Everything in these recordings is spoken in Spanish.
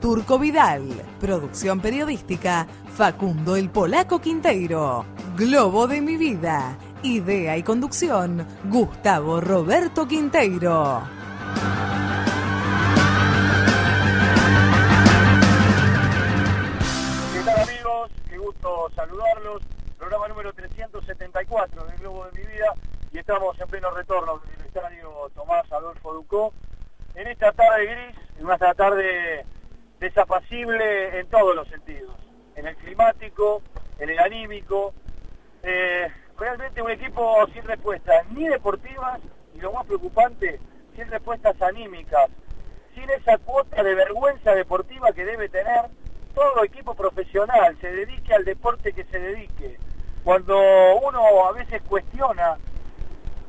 Turco Vidal, producción periodística, Facundo el Polaco Quinteiro, Globo de mi vida, idea y conducción, Gustavo Roberto Quinteiro. ¿Qué tal amigos? Qué gusto saludarlos. Programa número 374 del Globo de mi vida y estamos en pleno retorno del estadio Tomás Adolfo Ducó en esta tarde gris, en una tarde desapacible en todos los sentidos, en el climático, en el anímico, eh, realmente un equipo sin respuestas ni deportivas y lo más preocupante, sin respuestas anímicas, sin esa cuota de vergüenza deportiva que debe tener todo equipo profesional, se dedique al deporte que se dedique. Cuando uno a veces cuestiona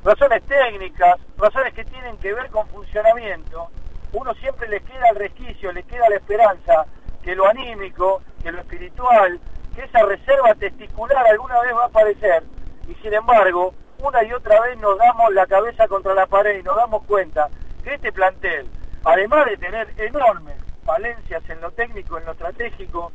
razones técnicas, razones que tienen que ver con funcionamiento, uno siempre le queda el resquicio, le queda la esperanza que lo anímico, que lo espiritual, que esa reserva testicular alguna vez va a aparecer. Y sin embargo, una y otra vez nos damos la cabeza contra la pared y nos damos cuenta que este plantel, además de tener enormes falencias en lo técnico, en lo estratégico,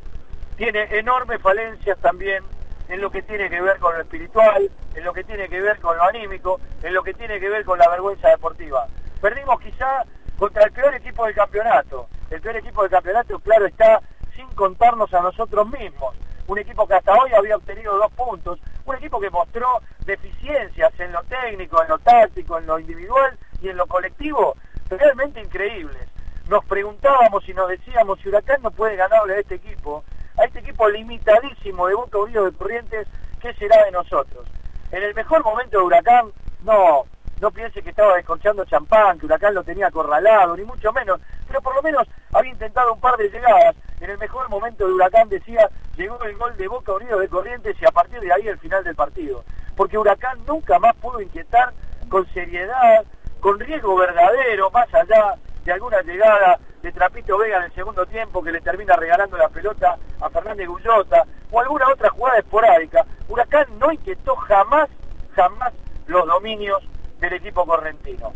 tiene enormes falencias también en lo que tiene que ver con lo espiritual, en lo que tiene que ver con lo anímico, en lo que tiene que ver con la vergüenza deportiva. Perdimos quizá contra el peor equipo del campeonato. El peor equipo del campeonato, claro, está sin contarnos a nosotros mismos. Un equipo que hasta hoy había obtenido dos puntos, un equipo que mostró deficiencias en lo técnico, en lo táctico, en lo individual y en lo colectivo, realmente increíbles. Nos preguntábamos y nos decíamos si Huracán no puede ganarle a este equipo, a este equipo limitadísimo de Boca Unido de Corrientes, ¿qué será de nosotros? En el mejor momento de Huracán, no, no piense que estaba descorchando champán, que Huracán lo tenía acorralado, ni mucho menos, pero por lo menos había intentado un par de llegadas. En el mejor momento de Huracán decía, llegó el gol de Boca Unido de Corrientes y a partir de ahí el final del partido. Porque Huracán nunca más pudo inquietar con seriedad, con riesgo verdadero, más allá de alguna llegada de Trapito Vega en el segundo tiempo que le termina regalando la pelota a Fernández Gullota o alguna otra jugada esporádica. Huracán no inquietó jamás, jamás los dominios del equipo correntino.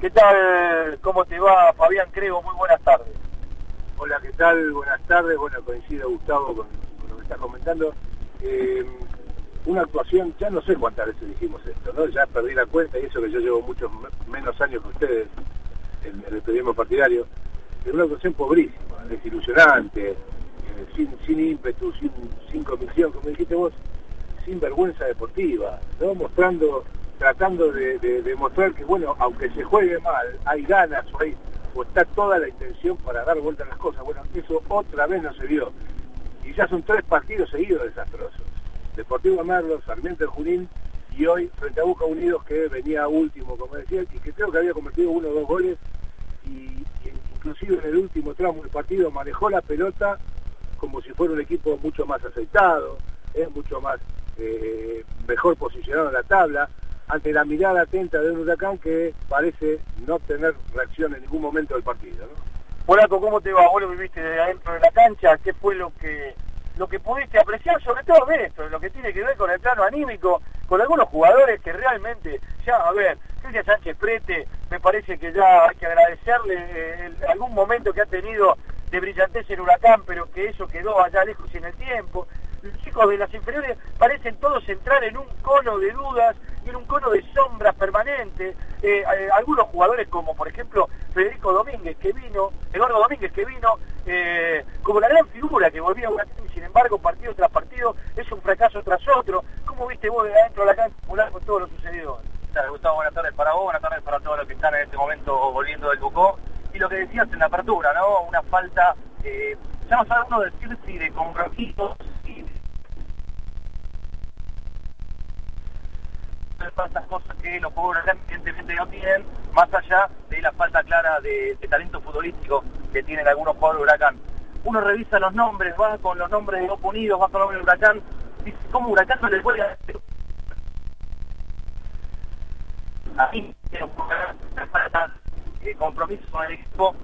¿Qué tal? ¿Cómo te va, Fabián Crego? Muy buenas tardes. Hola, ¿qué tal? Buenas tardes. Bueno, coincido, Gustavo, con, lo que estás comentando. Eh, una actuación, ya no sé cuántas veces dijimos esto, ¿no? Ya perdí la cuenta y eso que yo llevo muchos menos años que ustedes en, el periodismo partidario. Pero una actuación pobrísima, desilusionante, eh, sin, sin ímpetu, sin, sin convicción, como dijiste vos, sin vergüenza deportiva, ¿no? Mostrando tratando de, demostrar que, bueno, aunque se juegue mal, hay ganas o, hay, o está toda la intención para dar vuelta a las cosas. Bueno, eso otra vez no se vio. Y ya son tres partidos seguidos desastrosos. Deportivo Merlo, Sarmiento de Junín y hoy frente a Busca Unidos que venía último, como decía, y que creo que había cometido uno o dos goles y, inclusive en el último tramo del partido manejó la pelota como si fuera un equipo mucho más aceitado, es mucho más eh, mejor posicionado en la tabla, ante la mirada atenta de un huracán que parece no tener reacción en ningún momento del partido. ¿no? Polaco, ¿cómo te va? Vos lo viviste desde adentro de la cancha, ¿qué fue lo que lo que pudiste apreciar sobre todo de esto, lo que tiene que ver con el plano anímico, con algunos jugadores que realmente, ya, a ver, Cristian Sánchez Prete, me parece que ya hay que agradecerle eh, algún momento que ha tenido de brillantez en Huracán, pero que eso quedó allá lejos en el tiempo. Los chicos de las inferiores parecen todos entrar en un cono de dudas tiene un cono de sombras permanente. Eh, eh, algunos jugadores como por ejemplo Federico Domínguez que vino, Eduardo Domínguez que vino, eh, como la gran figura que volvía a una y sin embargo partido tras partido es un fracaso tras otro. ¿Cómo viste vos de adentro de la cancha con todo lo sucedido? Gustavo, buenas tardes para vos, buenas tardes para todos los que están en este momento volviendo del Bucó. Y lo que decías en la apertura, ¿no? Una falta, eh, ya no sabe uno decir si de tantas cosas que los jugadores evidentemente no tienen, más allá de la falta clara de, talento futbolístico que tienen algunos jugadores de Huracán. Uno revisa los nombres, va con los nombres de Opo Unidos, va con los nombres de Huracán, dice, ¿cómo Huracán no le puede hacer? Ahí, eh, compromiso con el equipo.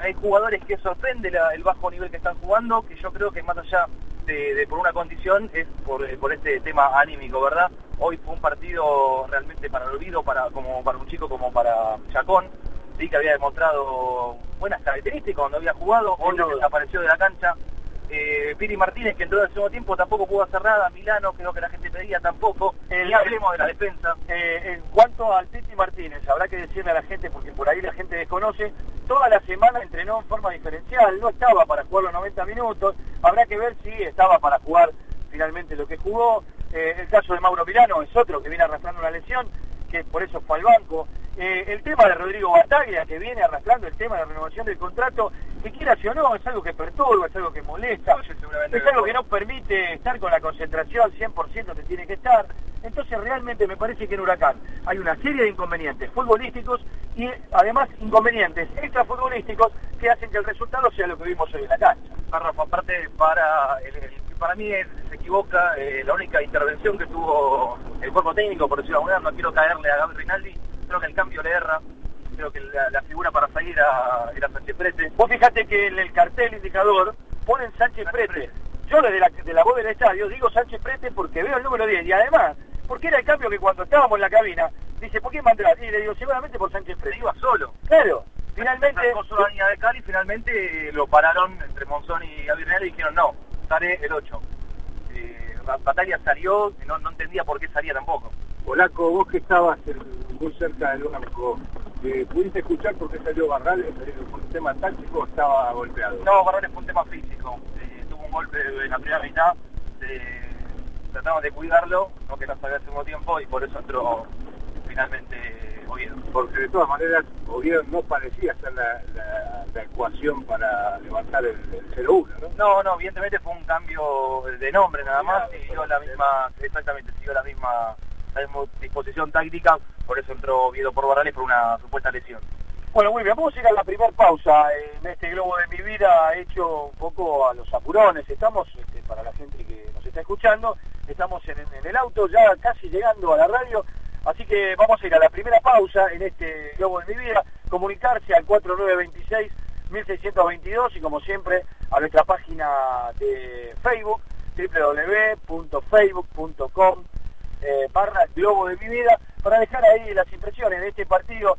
Hay jugadores que sorprende el bajo nivel que están jugando, que yo creo que más allá de, por una condición es por, por, este tema anímico, ¿verdad? Hoy fue un partido realmente para el olvido, para, como para un chico como para Chacón, sí que había demostrado buenas características cuando había jugado, hoy desapareció de la cancha, eh, Piri Martínez, que entró al segundo tiempo, tampoco pudo hacer nada. Milano, creo que la gente pedía tampoco. y hablemos de la defensa. Eh, en cuanto al Piti Martínez, habrá que decirle a la gente, porque por ahí la gente desconoce, toda la semana entrenó en forma diferencial, no estaba para jugar los 90 minutos. Habrá que ver si estaba para jugar finalmente lo que jugó. Eh, el caso de Mauro Milano es otro que viene arrastrando una lesión, que por eso fue al banco. Eh, el tema de Rodrigo Bataglia, que viene arrastrando el tema de la renovación del contrato, que quiera o no, es algo que perturba, es algo que molesta, es algo que no permite estar con la concentración 100% que tiene que estar. Entonces realmente me parece que en Huracán hay una serie de inconvenientes futbolísticos y además inconvenientes extrafutbolísticos que hacen que el resultado sea lo que vimos hoy en la cancha. Rafa, aparte para, para mí se equivoca eh, la única intervención que tuvo el cuerpo técnico, por decirlo de no quiero caerle a Gabriel Rinaldi, creo que el cambio le erra, creo que la, figura para salir era, era, Sánchez Prete. Vos fijate que en el cartel indicador ponen Sánchez, Prete. Yo desde la, de la voz del estadio digo Sánchez Prete porque veo el número 10 y además, porque era el cambio que cuando estábamos en la cabina, dice, ¿por qué mandar? Y le digo, seguramente por Sánchez Prete. Iba solo. Claro. Finalmente... de Cali, finalmente lo pararon entre Monzón y Avirnel y dijeron, no, el 8. Eh, Batalla salió, no, no entendía por qué salía tampoco. Polaco, vos que estabas muy cerca del banco, eh, ¿pudiste escuchar por qué salió Barrales? ¿Fue un tema táctico o estaba golpeado? No, Barrales fue un tema físico. Eh, tuvo un golpe en la primera mitad. Eh, tratamos de cuidarlo, no que no salió hace un tiempo y por eso entró finalmente Oviedo. Porque de todas maneras Oviedo no parecía ser la, ecuación para levantar el, 0-1, ¿no? No, no, evidentemente fue un cambio de nombre nada más, siguió la misma, exactamente, siguió la misma disposición táctica, por eso entró Viedo por Barrales por una supuesta lesión. Bueno, bien, vamos a ir a la primera pausa en este globo de mi vida hecho un poco a los apurones. Estamos, este, para la gente que nos está escuchando, estamos en, el auto ya casi llegando a la radio, así que vamos a ir a la primera pausa en este globo de mi vida, comunicarse al 4926 1622 y como siempre a nuestra página de Facebook www.facebook.com eh, barra Globo de mi vida, para dejar ahí las impresiones de este partido,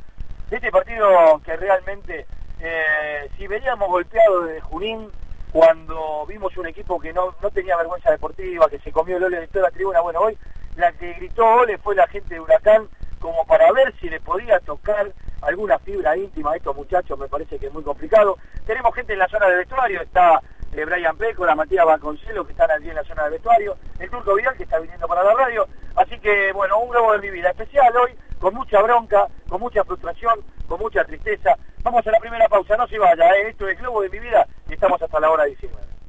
de este partido que realmente, eh, si veníamos golpeados desde Junín, cuando vimos un equipo que no, no tenía vergüenza deportiva, que se comió el ole de toda la tribuna, bueno, hoy la que gritó ole fue la gente de Huracán, como para ver si le podía tocar alguna fibra íntima a estos muchachos, me parece que es muy complicado. Tenemos gente en la zona del vestuario, está eh, Brian la Matías Vasconcelos, que están allí en la zona del vestuario, el Turco Vidal, que está viniendo para la radio. Así que, bueno, un globo de mi vida especial hoy, con mucha bronca, con mucha frustración, con mucha tristeza. Vamos a la primera pausa, no se vaya, ¿eh? esto es Globo de mi vida y estamos hasta la hora 19.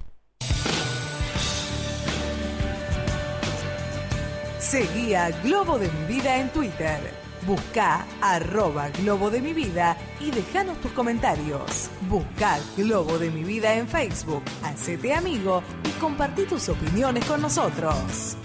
Seguía Globo de mi vida en Twitter. Busca arroba Globo de mi vida y déjanos tus comentarios. Busca Globo de mi vida en Facebook, hacete amigo y compartí tus opiniones con nosotros.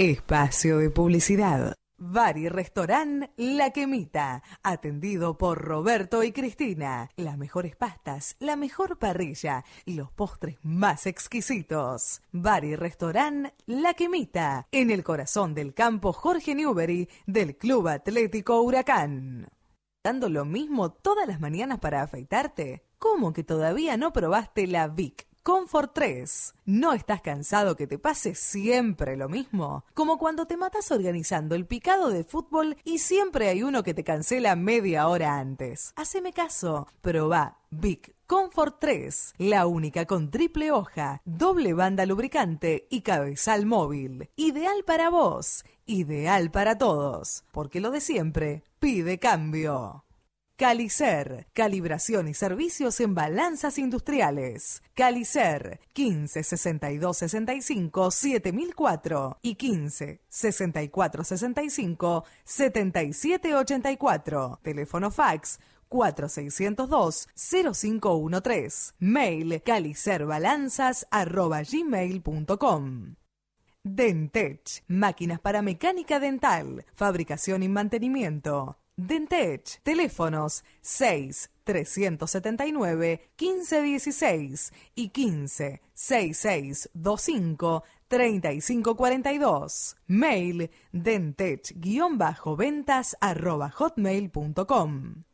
Espacio de publicidad. Bar y Restaurant La Quemita, atendido por Roberto y Cristina. Las mejores pastas, la mejor parrilla y los postres más exquisitos. Bar y Restaurant La Quemita, en el corazón del campo Jorge Newbery del Club Atlético Huracán. ¿Dando lo mismo todas las mañanas para afeitarte? ¿Cómo que todavía no probaste la Vic? Comfort 3. ¿No estás cansado que te pase siempre lo mismo? Como cuando te matas organizando el picado de fútbol y siempre hay uno que te cancela media hora antes. Haceme caso, probá Big Comfort 3, la única con triple hoja, doble banda lubricante y cabezal móvil. Ideal para vos, ideal para todos, porque lo de siempre pide cambio. Calicer, calibración y servicios en balanzas industriales. Calicer, 15 62 65 7004 y 15 64 65 77 84. Teléfono fax 4602-0513. Mail calicerbalanzas.gmail.com Dentech, máquinas para mecánica dental, fabricación y mantenimiento. Dentech, teléfonos 6 379 1516 y 15 6625 3542. Mail dentech-ventas arroba hotmail.com.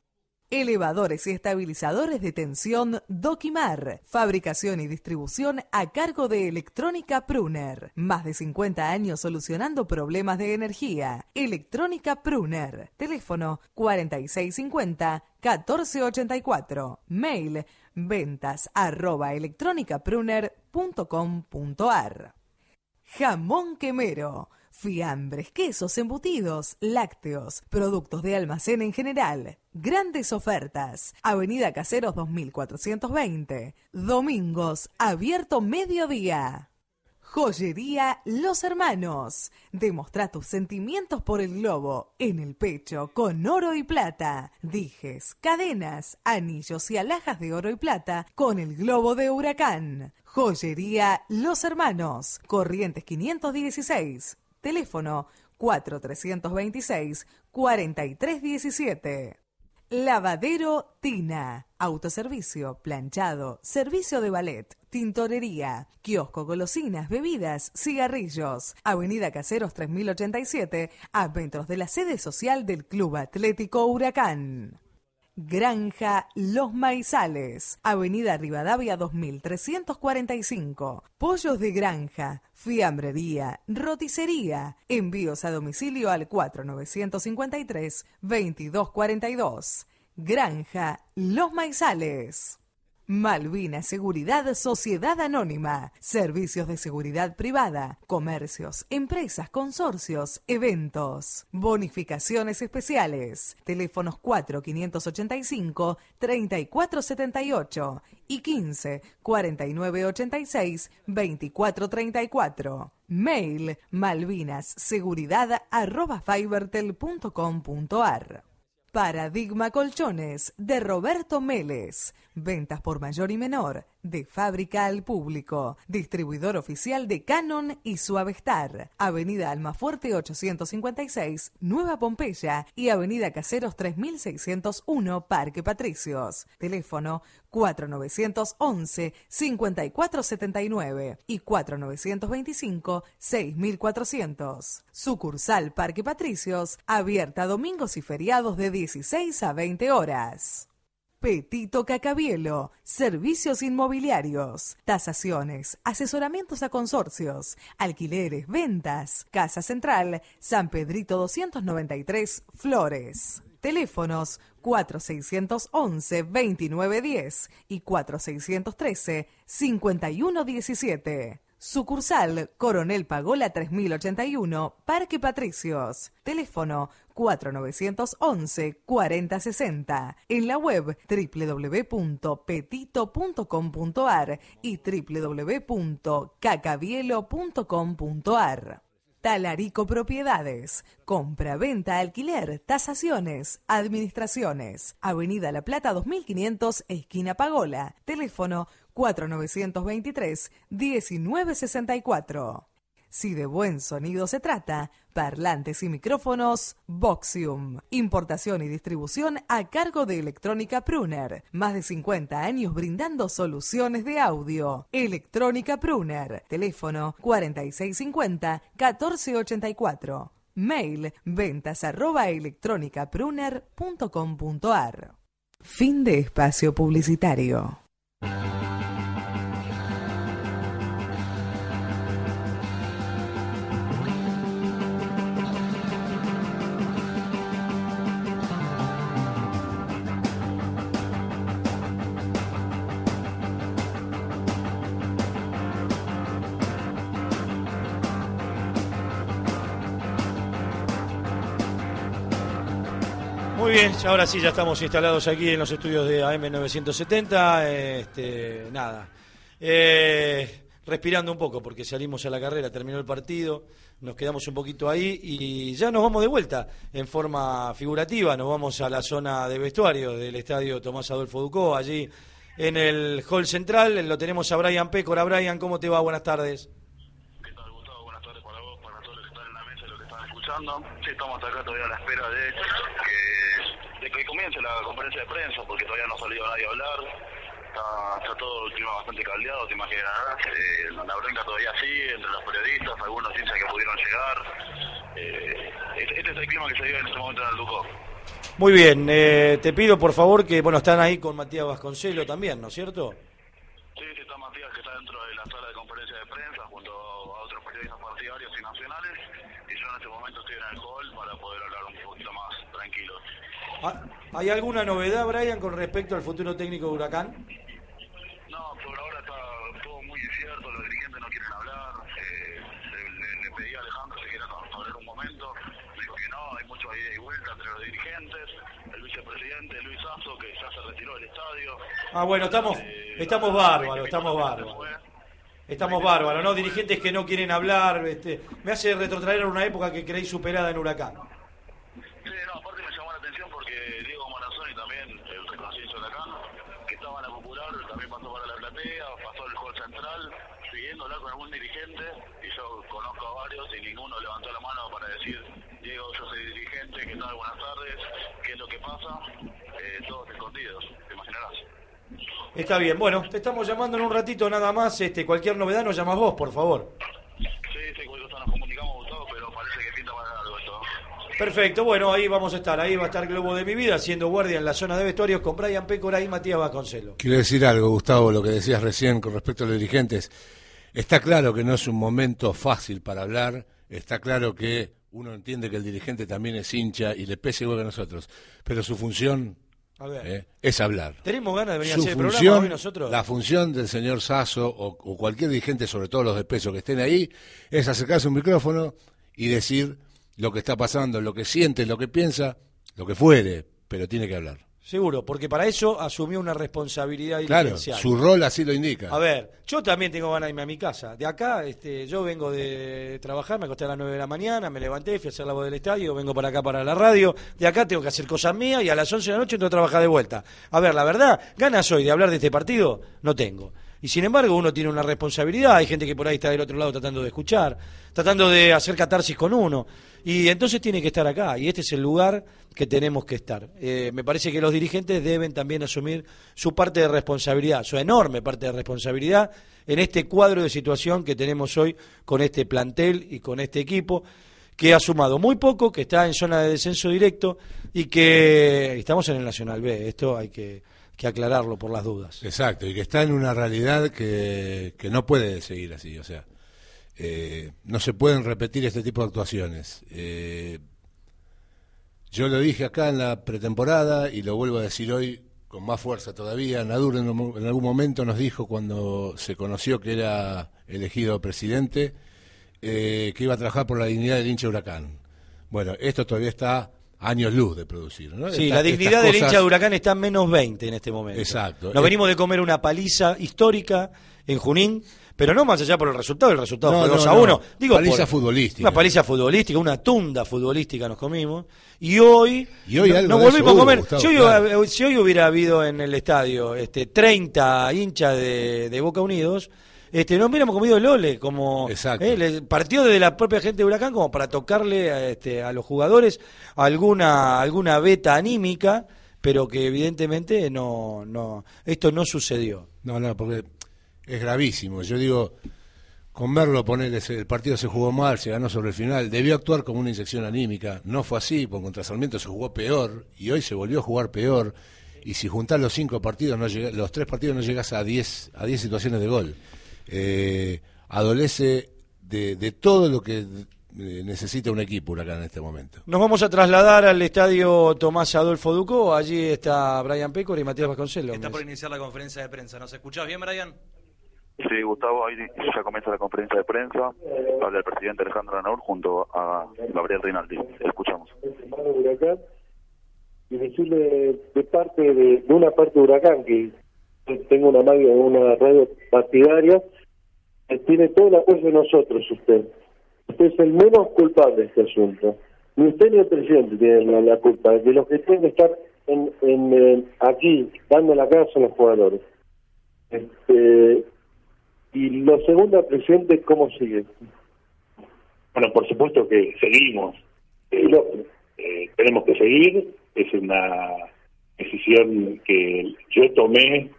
Elevadores y estabilizadores de tensión Dokimar. Fabricación y distribución a cargo de Electrónica Pruner. Más de 50 años solucionando problemas de energía. Electrónica Pruner. Teléfono 4650-1484. Mail ventas arroba electrónicapruner.com.ar. Jamón quemero Fiambres, quesos, embutidos, lácteos, productos de almacén en general. Grandes ofertas. Avenida Caseros 2420. Domingos, abierto mediodía. Joyería Los Hermanos. Demostra tus sentimientos por el globo en el pecho con oro y plata. Dijes, cadenas, anillos y alhajas de oro y plata con el globo de huracán. Joyería Los Hermanos. Corrientes 516. Teléfono 4326-4317. Lavadero Tina. Autoservicio, planchado, servicio de ballet, tintorería, kiosco, golosinas, bebidas, cigarrillos. Avenida Caseros 3087, a de la sede social del Club Atlético Huracán. Granja Los Maizales, Avenida Rivadavia 2345. Pollos de granja, fiambrería, roticería. Envíos a domicilio al 4953-2242. Granja Los Maizales. Malvina Seguridad Sociedad Anónima. Servicios de seguridad privada, comercios, empresas, consorcios, eventos. Bonificaciones especiales. Teléfonos 4585 3478 y 15 4986 2434. Mail malvinasseguridad@fibertel.com.ar. Paradigma Colchones de Roberto Meles. Ventas por mayor y menor, de fábrica al público. Distribuidor oficial de Canon y Suavestar. Avenida Almafuerte 856, Nueva Pompeya y Avenida Caseros 3601, Parque Patricios. Teléfono 4911-5479 y 4925-6400. Sucursal Parque Patricios, abierta domingos y feriados de 16 a 20 horas. Petito Cacabielo, servicios inmobiliarios, tasaciones, asesoramientos a consorcios, alquileres, ventas, Casa Central, San Pedrito 293, Flores. Teléfonos 4611-2910 y 4613-5117. Sucursal Coronel Pagola 3081, Parque Patricios. Teléfono 4911-4060. En la web www.petito.com.ar y www.cacabielo.com.ar. Talarico Propiedades. Compra, venta, alquiler, tasaciones, administraciones. Avenida La Plata 2500, esquina Pagola. Teléfono 4923-1964. Si de buen sonido se trata, parlantes y micrófonos, Voxium. Importación y distribución a cargo de Electrónica Pruner. Más de 50 años brindando soluciones de audio. Electrónica Pruner. Teléfono 4650-1484. Mail ventas arroba electrónicapruner.com.ar. Fin de espacio publicitario. Ahora sí ya estamos instalados aquí en los estudios de AM970. Este, nada, eh, respirando un poco porque salimos a la carrera, terminó el partido, nos quedamos un poquito ahí y ya nos vamos de vuelta en forma figurativa. Nos vamos a la zona de vestuario del estadio Tomás Adolfo Ducó, allí en el hall central. Lo tenemos a Brian Pécora. Brian, ¿cómo te va? Buenas tardes. ¿Qué tal, Gustavo? Buenas tardes para vos, para todos los que están en la mesa los que están escuchando. Sí, estamos acá todavía a la espera de que comience la conferencia de prensa, porque todavía no ha salido nadie a hablar. Está, todo el clima bastante caldeado, te imaginarás. Eh, la bronca todavía sigue entre los periodistas, algunos hinchas que pudieron llegar. Eh, este, este es el clima que se vive en este momento en el Ducó. Muy bien, eh, te pido por favor que, bueno, están ahí con Matías Vasconcelo también, ¿no es cierto? Está Matías que está dentro de la sala de conferencia de prensa junto a otros periodistas partidarios y nacionales y yo en este momento estoy en el hall para poder hablar un poquito más tranquilo. Ah, ¿Hay alguna novedad, Brian, con respecto al futuro técnico de Huracán? No, por ahora está todo muy incierto, los dirigentes no quieren hablar. Eh, le, le- le pedí a Alejandro si quiera hablar un momento. Me dijo que no, hay mucho ida y vuelta entre los dirigentes. El vicepresidente Luis Asso, del estadio. Ah, bueno, estamos, Eh, estamos bárbaros, estamos bárbaros. Estamos bárbaros, ¿no? Dirigentes que no quieren hablar, este, me hace retrotraer a una época que creí superada en Huracán. Sí, no, aparte me llamó la atención porque Diego Morazoni también, el reconocido Huracán, que estaba en la popular, también pasó para la platea, pasó al hall central, siguiendo hablar con algún dirigente, y yo conozco a varios y ninguno levantó la mano para decir, Diego, yo soy dirigente, ¿qué tal? Buenas tardes, ¿qué es lo que pasa? Eh, todos escondidos, te imaginarás. Está bien, bueno, te estamos llamando en un ratito nada más, este, cualquier novedad nos llamas vos, por favor. Sí, sí, nos comunicamos, Gustavo, pero parece que pinta para algo esto. Perfecto, bueno, ahí vamos a estar, ahí va a estar Globo de mi vida, haciendo guardia en la zona de vestuarios con Brian Pécora y Matías Vasconcelo. Quiero decir algo, Gustavo, lo que decías recién con respecto a los dirigentes. Está claro que no es un momento fácil para hablar, está claro que uno entiende que el dirigente también es hincha y le pese igual que nosotros, pero su función A ver, eh, es hablar. ¿tenemos ganas de venir a hacer el programa función, hoy nosotros? la función del señor Sasso o, o cualquier dirigente, sobre todo los de peso que estén ahí, es acercarse a un micrófono y decir lo que está pasando, lo que siente, lo que piensa, lo que fuere, pero tiene que hablar. Seguro, porque para eso asumió una responsabilidad Claro, dirigencial. su rol así lo indica. A ver, yo también tengo ganas de irme a mi casa. De acá, este, yo vengo de trabajar, me acosté a las 9 de la mañana, me levanté, fui a hacer la voz del estadio, vengo para acá para la radio. De acá tengo que hacer cosas mías y a las 11 de la noche entro a trabajar de vuelta. A ver, la verdad, ganas hoy de hablar de este partido, no tengo. Y sin embargo, uno tiene una responsabilidad. Hay gente que por ahí está del otro lado tratando de escuchar, tratando de hacer catarsis con uno. Y entonces tiene que estar acá. Y este es el lugar que tenemos que estar. Eh, me parece que los dirigentes deben también asumir su parte de responsabilidad, su enorme parte de responsabilidad en este cuadro de situación que tenemos hoy con este plantel y con este equipo que ha sumado muy poco, que está en zona de descenso directo y que estamos en el Nacional B. Esto hay que, que aclararlo por las dudas. Exacto, y que está en una realidad que, que no puede seguir así, o sea, eh, no se pueden repetir este tipo de actuaciones. Eh, yo lo dije acá en la pretemporada y lo vuelvo a decir hoy con más fuerza todavía. Nadur en, algún momento nos dijo cuando se conoció que era elegido presidente eh, que iba a trabajar por la dignidad del hincha huracán. Bueno, esto todavía está años luz de producir. ¿no? Sí, Esta- la dignidad del hincha de Huracán está en menos 20 en este momento. Exacto. Nos venimos de comer una paliza histórica en Junín, pero no más allá por el resultado, el resultado No, fue no, 2 a no. 1. Digo, Paliza por- futbolística. Una paliza futbolística, una tunda futbolística nos comimos. Y hoy, Y hoy nos volvimos a comer. Gustavo, si, hoy, claro. si hoy hubiera habido en el estadio este, 30 hinchas de, de Boca Unidos, este, no hubiéramos comido el ole, como Exacto. eh, le- partió desde la propia gente de Huracán como para tocarle a, este, a los jugadores alguna, alguna beta anímica, pero que evidentemente no, no, esto no sucedió. No, no, porque es gravísimo. Yo digo, con verlo poner ese- el partido se jugó mal, se ganó sobre el final, debió actuar como una inyección anímica. No fue así, porque contra Sarmiento se jugó peor y hoy se volvió a jugar peor. Y si juntás los cinco partidos, no los tres partidos no llegas a 10 a 10 situaciones de gol. Eh, adolece de, de todo lo que eh, necesita un equipo Huracán en este momento. Nos vamos a trasladar al estadio Tomás Adolfo Ducó. Allí está Brian Pécor y Matías Vasconcelos. Está por iniciar la conferencia de prensa. ¿Nos escuchás bien, Brian? Sí, Gustavo, ahí ya comienza la conferencia de prensa. Habla el presidente Alejandro Anaur junto a Gabriel Rinaldi. Escuchamos. y decirle de parte de, una parte de Huracán, que tengo una, una radio partidaria, tiene todo el apoyo de nosotros usted. Usted es el menos culpable de este asunto. Ni usted ni el presidente tienen la, culpa. De los que tienen que estar en, en, aquí dando la cara son los jugadores. Este, y lo segundo, presidente, ¿cómo sigue? Bueno, por supuesto que seguimos. Eh, eh, tenemos que seguir. Es una decisión que yo tomé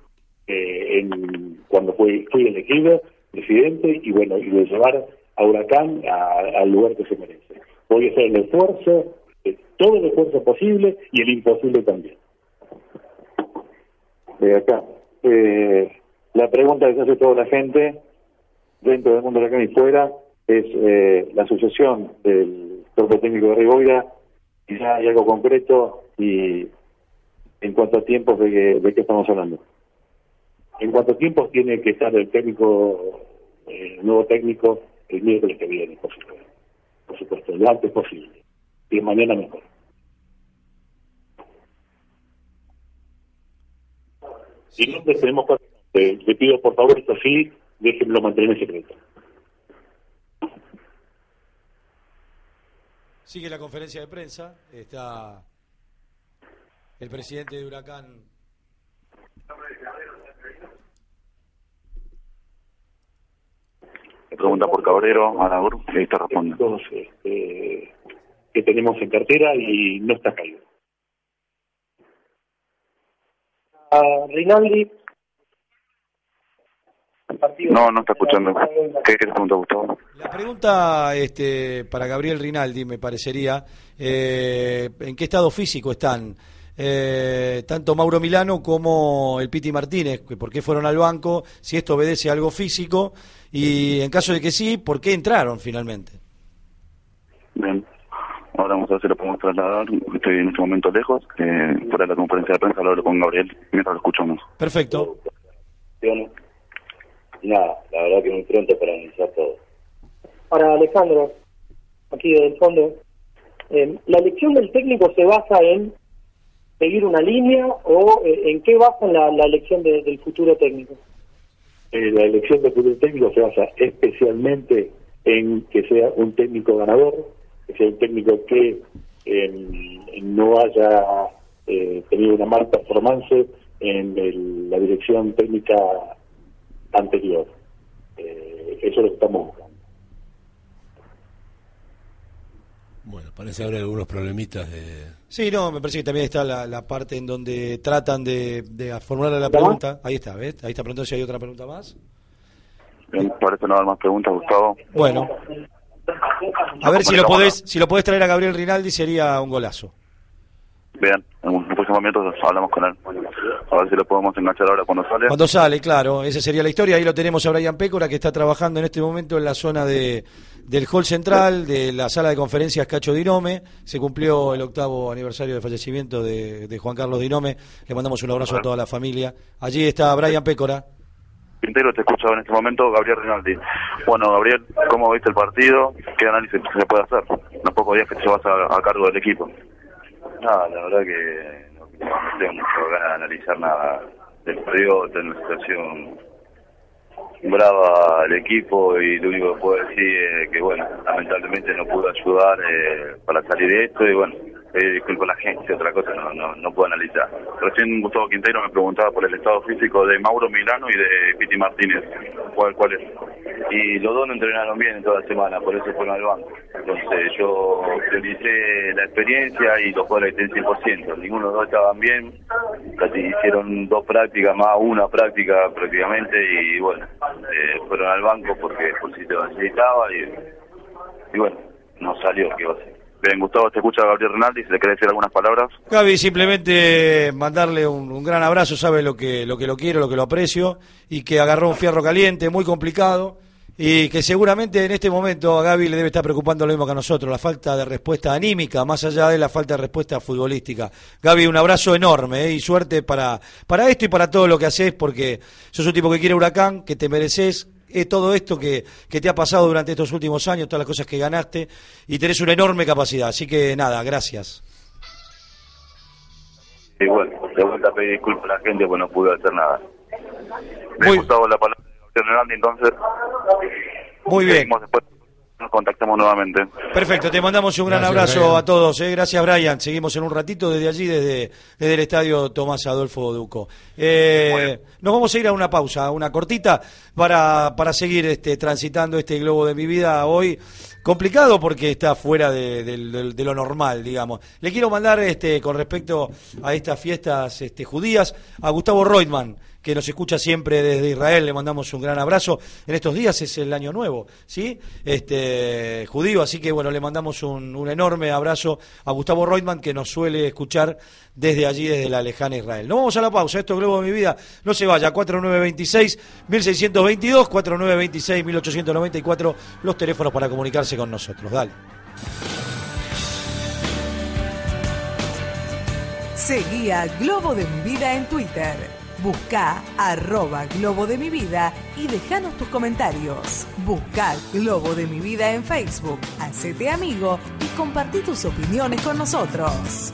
eh, en, cuando fui, fui elegido presidente y bueno, y de llevar a Huracán al lugar que se merece. Voy a hacer el esfuerzo, todo el esfuerzo posible y el imposible también. De acá. Eh, la pregunta que se hace toda la gente, dentro del mundo de Huracán y fuera, es eh, la sucesión del cuerpo técnico de Riboira, ya hay algo concreto y en cuánto tiempo de, de qué estamos hablando. En cuánto tiempo tiene que estar el técnico, el nuevo técnico, el miércoles que viene, por supuesto. Por supuesto, lo antes posible. Y mañana mejor. Si no, tenemos que... le pido por favor esto sí, déjenlo mantener en secreto. Sigue la conferencia de prensa, está el presidente de Huracán. Pregunta por Cabrero, Anagur, y ahí está respondiendo. Este, que tenemos en cartera y no está caído. Rinaldi, no, no está escuchando. ¿Qué, qué pregunta, Gustavo? La pregunta este, para Gabriel Rinaldi me parecería, eh, ¿en qué estado físico están eh, tanto Mauro Milano como el Piti Martínez? ¿Por qué fueron al banco? Si esto obedece a algo físico y en caso de que sí, ¿por qué entraron finalmente? Bien. Ahora vamos a ver si lo podemos trasladar. Estoy en este momento lejos. Eh, fuera de la conferencia de prensa, lo hablo con Gabriel mientras lo escuchamos. Perfecto nada, la verdad que muy pronto para iniciar todo. Para Alejandro, aquí del fondo, eh, ¿la elección del técnico se basa en seguir una línea o eh, en qué basa la, elección del futuro técnico? Eh, la elección del futuro técnico se basa especialmente en que sea un técnico ganador, que sea un técnico que no haya tenido una mala performance en la dirección técnica anterior. Eh, eso es lo que estamos buscando. Bueno, parece haber algunos problemitas de... Sí, no, me parece que también está la, parte en donde tratan de, de formular la pregunta. Ahí está, ¿ves? Ahí está preguntando si hay otra pregunta más. Bien, parece no haber más preguntas, Gustavo. Bueno. A ver si lo podés, si lo podés traer a Gabriel Rinaldi sería un golazo. Bien, en un próximo minutos hablamos con él. A ver si lo podemos enganchar ahora cuando sale. Cuando sale, claro. Esa sería la historia. Ahí lo tenemos a Brian Pécora, que está trabajando en este momento en la zona de, del hall central de la sala de conferencias Cacho Dinome. Se cumplió el octavo aniversario de fallecimiento de, de Juan Carlos Dinome. Le mandamos un abrazo a toda la familia. Allí está Brian Pécora. Pintero, te escucho en este momento, Gabriel Rinaldi. Bueno, Gabriel, ¿cómo viste el partido? ¿Qué análisis se puede hacer? Los pocos días que te vas a cargo del equipo. No, la verdad que no, tengo mucho ganas de analizar nada del periodo, tengo una situación brava al equipo y lo único que puedo decir es que, bueno, lamentablemente no pudo ayudar eh, para salir de esto y, bueno, pedir disculpas a la gente, otra cosa no, no, no puedo analizar. Recién Gustavo Quintero me preguntaba por el estado físico de Mauro Milano y de Piti Martínez. ¿Cuál, cuál es? Y los dos no entrenaron bien en toda la semana, por eso fueron al banco. Entonces yo prioricé la experiencia y los jugadores estén 100%. Ninguno de los dos estaban bien, casi hicieron dos prácticas más, una práctica prácticamente y bueno, eh, fueron al banco porque por si te necesitaba y, y bueno, no salió, ¿qué va a ser? Bien, Gustavo, te escucha Gabriel Rinaldi, si le querés decir algunas palabras. Gaby, simplemente mandarle un, gran abrazo, sabe lo que, lo que lo quiero, lo que lo aprecio, y que agarró un fierro caliente, muy complicado, y que seguramente en este momento a Gaby le debe estar preocupando lo mismo que a nosotros, la falta de respuesta anímica, más allá de la falta de respuesta futbolística. Gaby, un abrazo enorme ¿eh? y suerte para, para esto y para todo lo que haces, porque sos un tipo que quiere huracán, que te mereces es todo esto que, que, te ha pasado durante estos últimos años, todas las cosas que ganaste, y tenés una enorme capacidad. Así que nada, gracias. Y bueno, de vuelta pedí disculpas a la gente, pues no pude hacer nada. Me gustaba la palabra de entonces. Muy bien. Después nos contactamos nuevamente. Perfecto, te mandamos un gran Gracias, abrazo Brian. a todos. ¿eh? Gracias, Brian. Seguimos en un ratito desde allí, desde, desde el estadio Tomás Adolfo Duco. Eh, nos vamos a ir a una pausa, una cortita, para, para seguir este, transitando este globo de mi vida hoy. Complicado porque está fuera de lo normal, digamos. Le quiero mandar, este, con respecto a estas fiestas este, judías, a Gustavo Reutemann, que nos escucha siempre desde Israel. Le mandamos un gran abrazo. En estos días es el año nuevo, ¿sí? Este, judío, así que bueno, le mandamos un, un enorme abrazo a Gustavo Reutemann, que nos suele escuchar desde allí, desde la lejana Israel. Nos vamos a la pausa. Esto es Globo de mi vida. No se vaya. 4926-1622, 4926-1894, los teléfonos para comunicarse con nosotros. Dale. Seguí a Globo de mi vida en Twitter. Busca arroba Globo de mi vida y déjanos tus comentarios. Busca Globo de mi vida en Facebook. Hacete amigo y compartí tus opiniones con nosotros.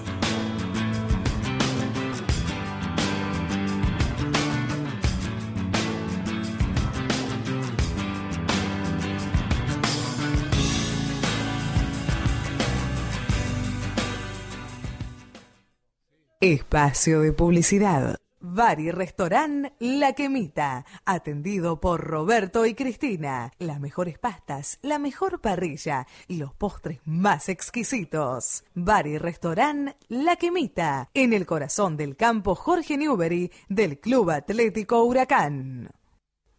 Espacio de publicidad. Bar y Restaurant La Quemita, atendido por Roberto y Cristina. Las mejores pastas, la mejor parrilla y los postres más exquisitos. Bar y Restaurant La Quemita, en el corazón del campo Jorge Newbery del Club Atlético Huracán.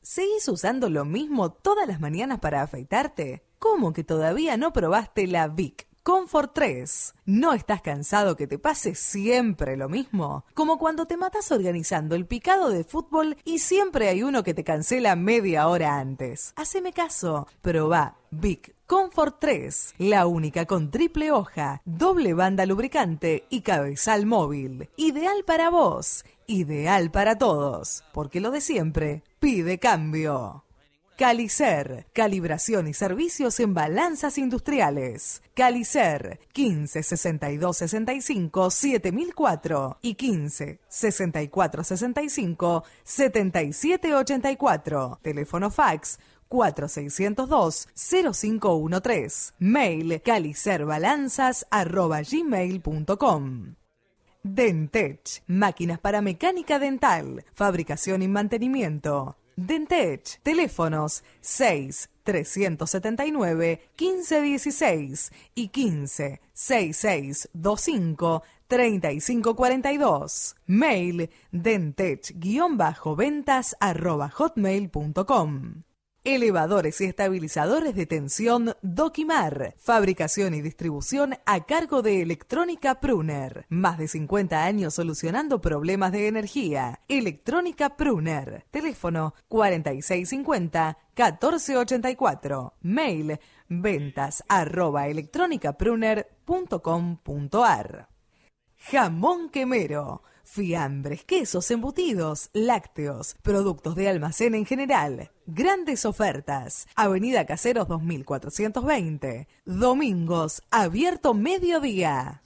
¿Seguís usando lo mismo todas las mañanas para afeitarte? ¿Cómo que todavía no probaste la Vic? Comfort 3. ¿No estás cansado que te pase siempre lo mismo? Como cuando te matas organizando el picado de fútbol y siempre hay uno que te cancela media hora antes. Haceme caso. Probá Vic Comfort 3, la única con triple hoja, doble banda lubricante y cabezal móvil. Ideal para vos, ideal para todos, porque lo de siempre pide cambio. Calicer, calibración y servicios en balanzas industriales. Calicer, 15 62 65 7004 y 15 64 65 77 84. Teléfono fax 4602 0513. Mail calicerbalanzas@gmail.com. Dentech, máquinas para mecánica dental, fabricación y mantenimiento. Dentech, teléfonos 6 379 1516 y 15 6625 3542. Mail dentech-ventas arroba hotmail.com. Elevadores y estabilizadores de tensión Dokimar. Fabricación y distribución a cargo de Electrónica Pruner. Más de 50 años solucionando problemas de energía. Electrónica Pruner. Teléfono 4650-1484. Mail ventas arroba electrónicapruner.com.ar. Jamón quemero. Fiambres, quesos, embutidos, lácteos, productos de almacén en general. Grandes ofertas. Avenida Caseros 2420. Domingos, abierto mediodía.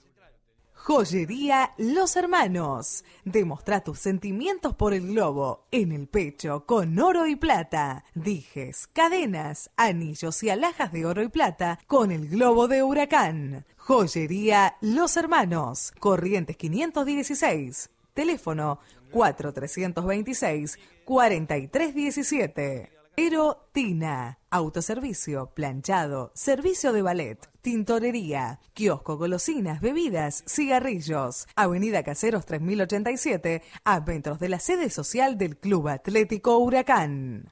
Joyería Los Hermanos. Demostra tus sentimientos por el globo en el pecho con oro y plata. Dijes, cadenas, anillos y alhajas de oro y plata con el globo de huracán. Joyería Los Hermanos. Corrientes 516. Teléfono 4326 4317. Ero Tina. Autoservicio, planchado, servicio de ballet, tintorería, kiosco, golosinas, bebidas, cigarrillos. Avenida Caseros 3087, a de la sede social del Club Atlético Huracán.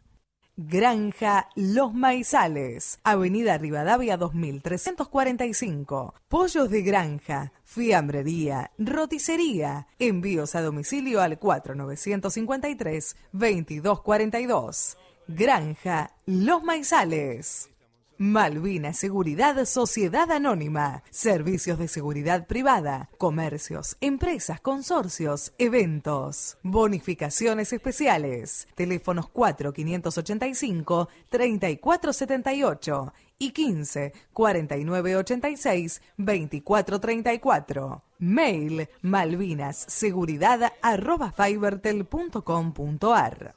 Granja Los Maizales, Avenida Rivadavia 2345. Pollos de granja, fiambrería, roticería. Envíos a domicilio al 4953 2242. Granja Los Maizales. Malvinas Seguridad Sociedad Anónima. Servicios de seguridad privada, comercios, empresas, consorcios, eventos. Bonificaciones especiales. Teléfonos 4585 3478 y 15 4986 2434. Mail malvinasseguridad arroba fibertel.com.ar.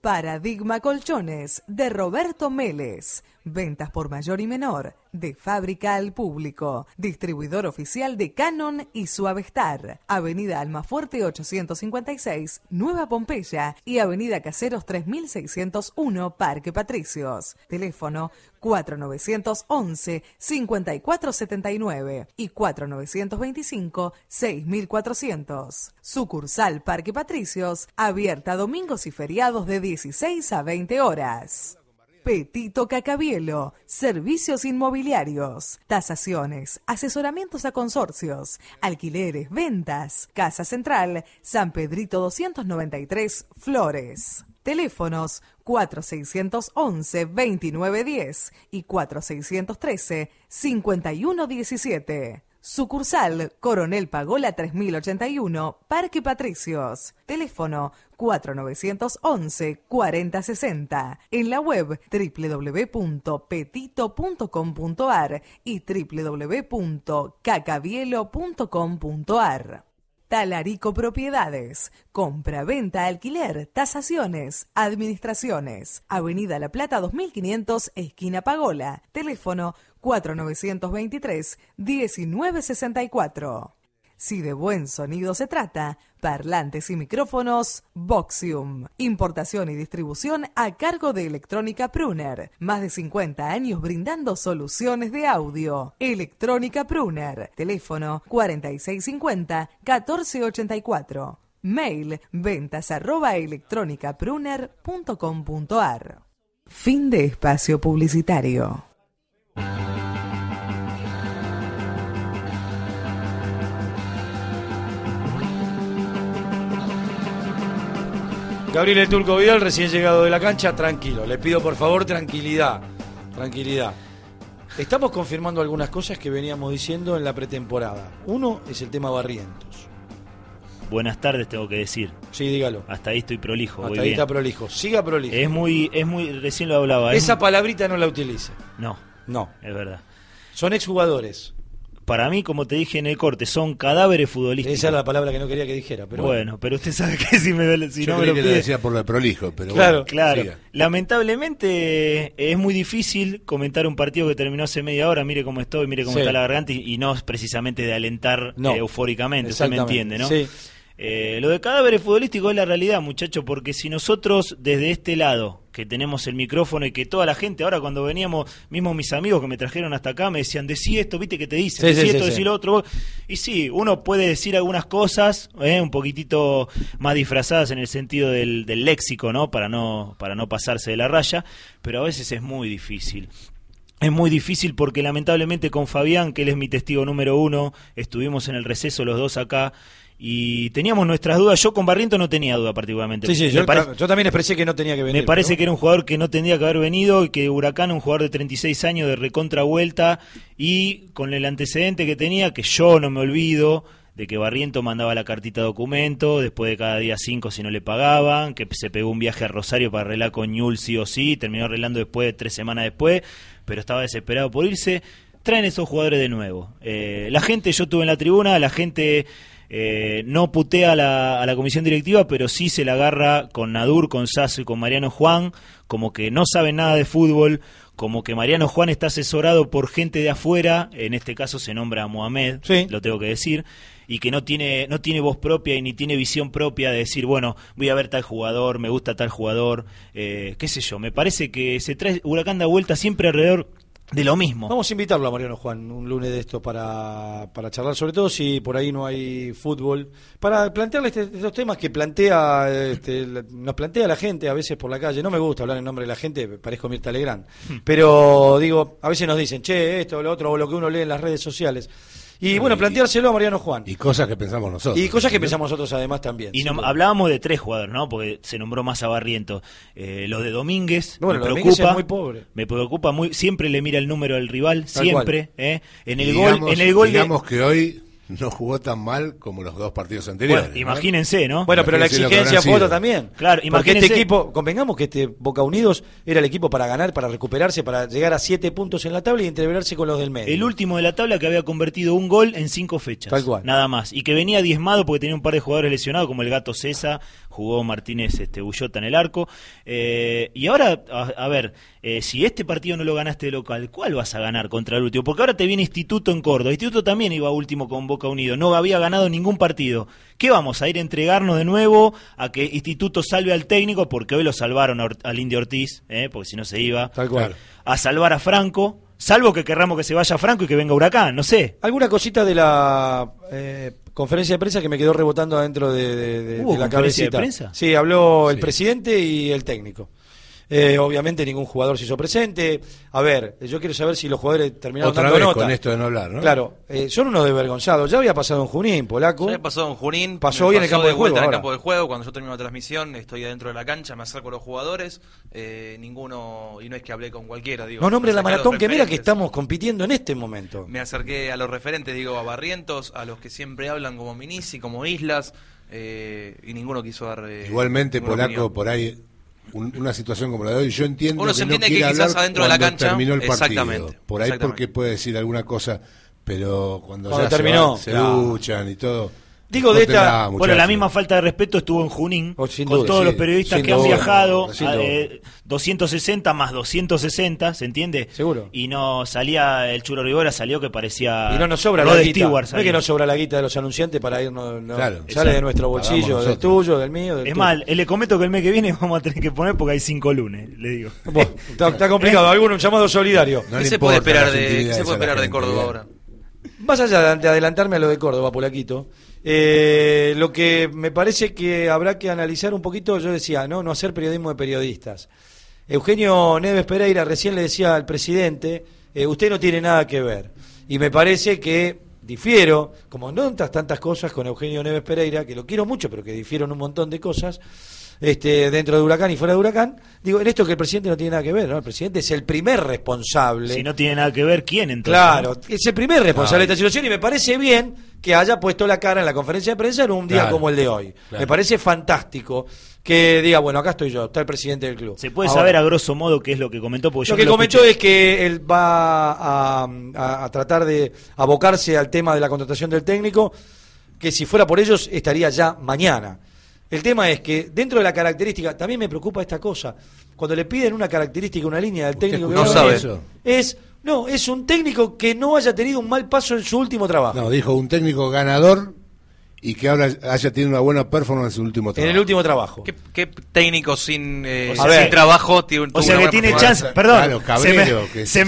Paradigma Colchones de Roberto Meles. Ventas por mayor y menor, de fábrica al público. Distribuidor oficial de Canon y Suavestar. Avenida Almafuerte 856, Nueva Pompeya y Avenida Caseros 3601, Parque Patricios. Teléfono 4911-5479 y 4925-6400. Sucursal Parque Patricios, abierta domingos y feriados de 16 a 20 horas. Petito Cacabielo, servicios inmobiliarios, tasaciones, asesoramientos a consorcios, alquileres, ventas, Casa Central, San Pedrito 293, Flores. Teléfonos 4611-2910 y 4613-5117. Sucursal Coronel Pagola 3081, Parque Patricios. Teléfono 4911-4060. En la web www.petito.com.ar y www.cacabielo.com.ar. Talarico Propiedades. Compra, venta, alquiler, tasaciones, administraciones. Avenida La Plata 2500, esquina Pagola. Teléfono 4923-1964. Si de buen sonido se trata, parlantes y micrófonos, Voxium. Importación y distribución a cargo de Electrónica Pruner. Más de 50 años brindando soluciones de audio. Electrónica Pruner. Teléfono 4650-1484. Mail ventas arroba electrónicapruner.com.ar. Fin de espacio publicitario. Gabriel El Turco Vidal, recién llegado de la cancha, tranquilo. Le pido por favor tranquilidad. Tranquilidad. Estamos confirmando algunas cosas que veníamos diciendo en la pretemporada. Uno es el tema Barrientos. Buenas tardes, tengo que decir. Sí, dígalo. Hasta ahí estoy prolijo. voy Hasta ahí bien. está prolijo. Siga prolijo. Es muy, es muy, recién lo hablaba. es Esa palabrita no la utilice. No, No. es verdad. Son exjugadores. Para mí, como te dije en el corte, son cadáveres futbolísticos. Esa era la palabra que no quería que dijera. Pero bueno, pero usted sabe que si, me, si Yo no me lo que decía por lo de prolijo, pero Claro, bueno, Claro, siga. lamentablemente es muy difícil comentar un partido que terminó hace media hora, mire cómo estoy, mire cómo Sí. está la garganta y, y no es precisamente de alentar No. eh, eufóricamente, usted me entiende, ¿no? Sí. Eh, lo de cadáveres futbolísticos es la realidad, muchachos, porque si nosotros desde este lado, que tenemos el micrófono y que toda la gente, ahora cuando veníamos, mismo mis amigos que me trajeron hasta acá, me decían, decí esto, viste que te dicen, Sí, decí sí, esto, sí, decí lo otro. Y sí, uno puede decir algunas cosas, eh, un poquitito más disfrazadas en el sentido del, del léxico, ¿no? Para no, para no pasarse de la raya, pero a veces es muy difícil. Es muy difícil porque lamentablemente con Fabián, que él es mi testigo número uno, estuvimos en el receso los dos acá y teníamos nuestras dudas. Yo con Barriento no tenía duda particularmente. Sí, sí, Me yo, también expresé que no tenía que venir. me parece que era un jugador que no tendría que haber venido y que Huracán, un jugador de 36 años de recontra vuelta y con el antecedente que tenía, que yo no me olvido de que Barriento mandaba la cartita de documento después de cada día cinco si no le pagaban, que se pegó un viaje a Rosario para arreglar con Ñul sí o sí, terminó arreglando después, tres semanas después, pero estaba desesperado por irse. Traen esos jugadores de nuevo. Eh, la gente, yo estuve en la tribuna, la gente eh, no putea a la, a la comisión directiva, pero sí se la agarra con Nadur, con Sasso y con Mariano Juan, como que no saben nada de fútbol, como que Mariano Juan está asesorado por gente de afuera, en este caso se nombra a Mohamed, lo tengo que decir, y que no tiene, no tiene voz propia y ni tiene visión propia de decir, bueno, voy a ver tal jugador, me gusta tal jugador, eh, qué sé yo, me parece que se trae Huracán da vuelta siempre alrededor de lo mismo. Vamos a invitarlo a Mariano Juan un lunes de esto para, para charlar, sobre todo si por ahí no hay fútbol, para plantearle este- estos temas que plantea este, nos plantea la gente a veces por la calle. No me gusta hablar en nombre de la gente, parezco Mirta Legrand. Pero digo, a veces nos dicen, che, esto, lo otro, o lo que uno lee en las redes sociales. Y bueno, planteárselo a Mariano Juan. Y cosas que pensamos nosotros. Y cosas que pensamos nosotros además también. Y no- hablábamos de tres jugadores, ¿no? Porque se nombró más a Barriento. Eh, lo de Domínguez Bueno, me Domínguez preocupa. muy pobre. Me preocupa muy. Siempre le mira el número al rival, Tal siempre. ¿eh? En Y el gol, en el gol de- digamos que hoy no jugó tan mal como los dos partidos anteriores. Bueno, imagínense, ¿no? Bueno, pero la exigencia fue otra también. Claro, Porque imagínense- este equipo, convengamos que este Boca Unidos era el equipo para ganar, para recuperarse, para llegar a siete puntos en la tabla y entreverarse con los del medio. El último de la tabla que había convertido un gol en cinco fechas. Tal cual. Nada más. Y que venía diezmado porque tenía un par de jugadores lesionados, como el gato César, jugó Martínez este, Bullota en el arco. Eh, y ahora, a, a ver, eh, si este partido no lo ganaste de local, ¿cuál vas a ganar contra el último? Porque ahora te viene Instituto en Córdoba. Instituto también iba último con Boca Unido. No había ganado ningún partido. ¿Qué vamos a ir a entregarnos de nuevo a que Instituto salve al técnico? Porque hoy lo salvaron a al Indio Ortiz, eh, porque si no se iba. Tal cual. A salvar a Franco. Salvo que querramos que se vaya Franco y que venga Huracán, no sé. Alguna cosita de la eh, conferencia de prensa que me quedó rebotando adentro de, de- de- ¿Hubo de la conferencia de cabecita. prensa? Sí, habló el Sí. presidente y el técnico. Eh, obviamente ningún jugador se hizo presente. A ver, yo quiero saber si los jugadores terminaron Otra dando vez nota. con esto de no hablar, ¿no? Claro, eh, son unos desvergonzados. Ya había pasado en Junín, Polaco. Ya pasó en Junín. Pasó hoy en el campo de vuelta juego En el campo de juego, cuando yo termino la transmisión, estoy adentro de la cancha, me acerco a los jugadores. eh, ninguno, y no es que hablé con cualquiera, digo. No nombre me la maratón que mira que estamos compitiendo en este momento. Me acerqué a los referentes, digo, a Barrientos, a los que siempre hablan como Minisi, como Islas, eh, y ninguno quiso dar. eh, Igualmente, Polaco, opinión. por ahí, un- una situación como la de hoy, yo entiendo Uno que se no que quiere quizás hablar adentro de la cuando cancha, terminó el partido. exactamente, Por ahí exactamente. porque puede decir alguna cosa, pero cuando, Cuando ya se terminó, van, se, claro. duchan y todo. Digo, de esta- Bueno, la misma falta de respeto estuvo en Junín, Oh, con duda, todos sí, los periodistas que han duda, viajado, sin a, duda. eh, 260 más 260, ¿se entiende? Seguro. Y no salía, el Churo Rivera salió que parecía Y no nos sobra la guita. No es que nos sobra la guita de los anunciantes para irnos. no. Claro, sale exacto. de nuestro bolsillo, del tuyo, del mío. Del Es tuyo. más, le comento que el mes que viene vamos a tener que poner porque hay cinco lunes, le digo. Bueno, está, está complicado. Alguno un llamado solidario. No ¿Qué se puede esperar de, ¿qué intimidades se puede esperar de Córdoba ahora? Más allá de adelantarme a lo de Córdoba, Polaquito, eh, lo que me parece que habrá que analizar un poquito, yo decía, no, no hacer periodismo de periodistas. Eugenio Neves Pereira recién le decía al presidente, eh, usted no tiene nada que ver. Y me parece que difiero, como en otras tantas cosas con Eugenio Neves Pereira, que lo quiero mucho, pero que difiero en un montón de cosas, este, dentro de Huracán y fuera de Huracán, digo, en esto que el presidente no tiene nada que ver, ¿no? El presidente es el primer responsable. Si no tiene nada que ver, ¿quién entonces? Claro, es el primer responsable Claro. de esta situación y me parece bien que haya puesto la cara en la conferencia de prensa en un día Claro. como el de hoy. Claro. Me parece fantástico que diga, bueno, acá estoy yo, está el presidente del club. Se puede Ahora, saber a grosso modo qué es lo que comentó, porque yo Lo que comentó escuché. es que él va a, a- a tratar de abocarse al tema de la contratación del técnico, que si fuera por ellos estaría ya mañana. El tema es que dentro de la característica, también me preocupa esta cosa, cuando le piden una característica, una línea del técnico que a venir, eso? es no, es un técnico que no haya tenido un mal paso en su último trabajo. No, dijo un técnico ganador y que ahora haya tenido una buena performance en su último en trabajo. el último trabajo. ¿Qué, qué técnico sin, eh, O sea, sin trabajo tiene O sea que tiene chance, perdón, Claro, Cabrero, se me, que se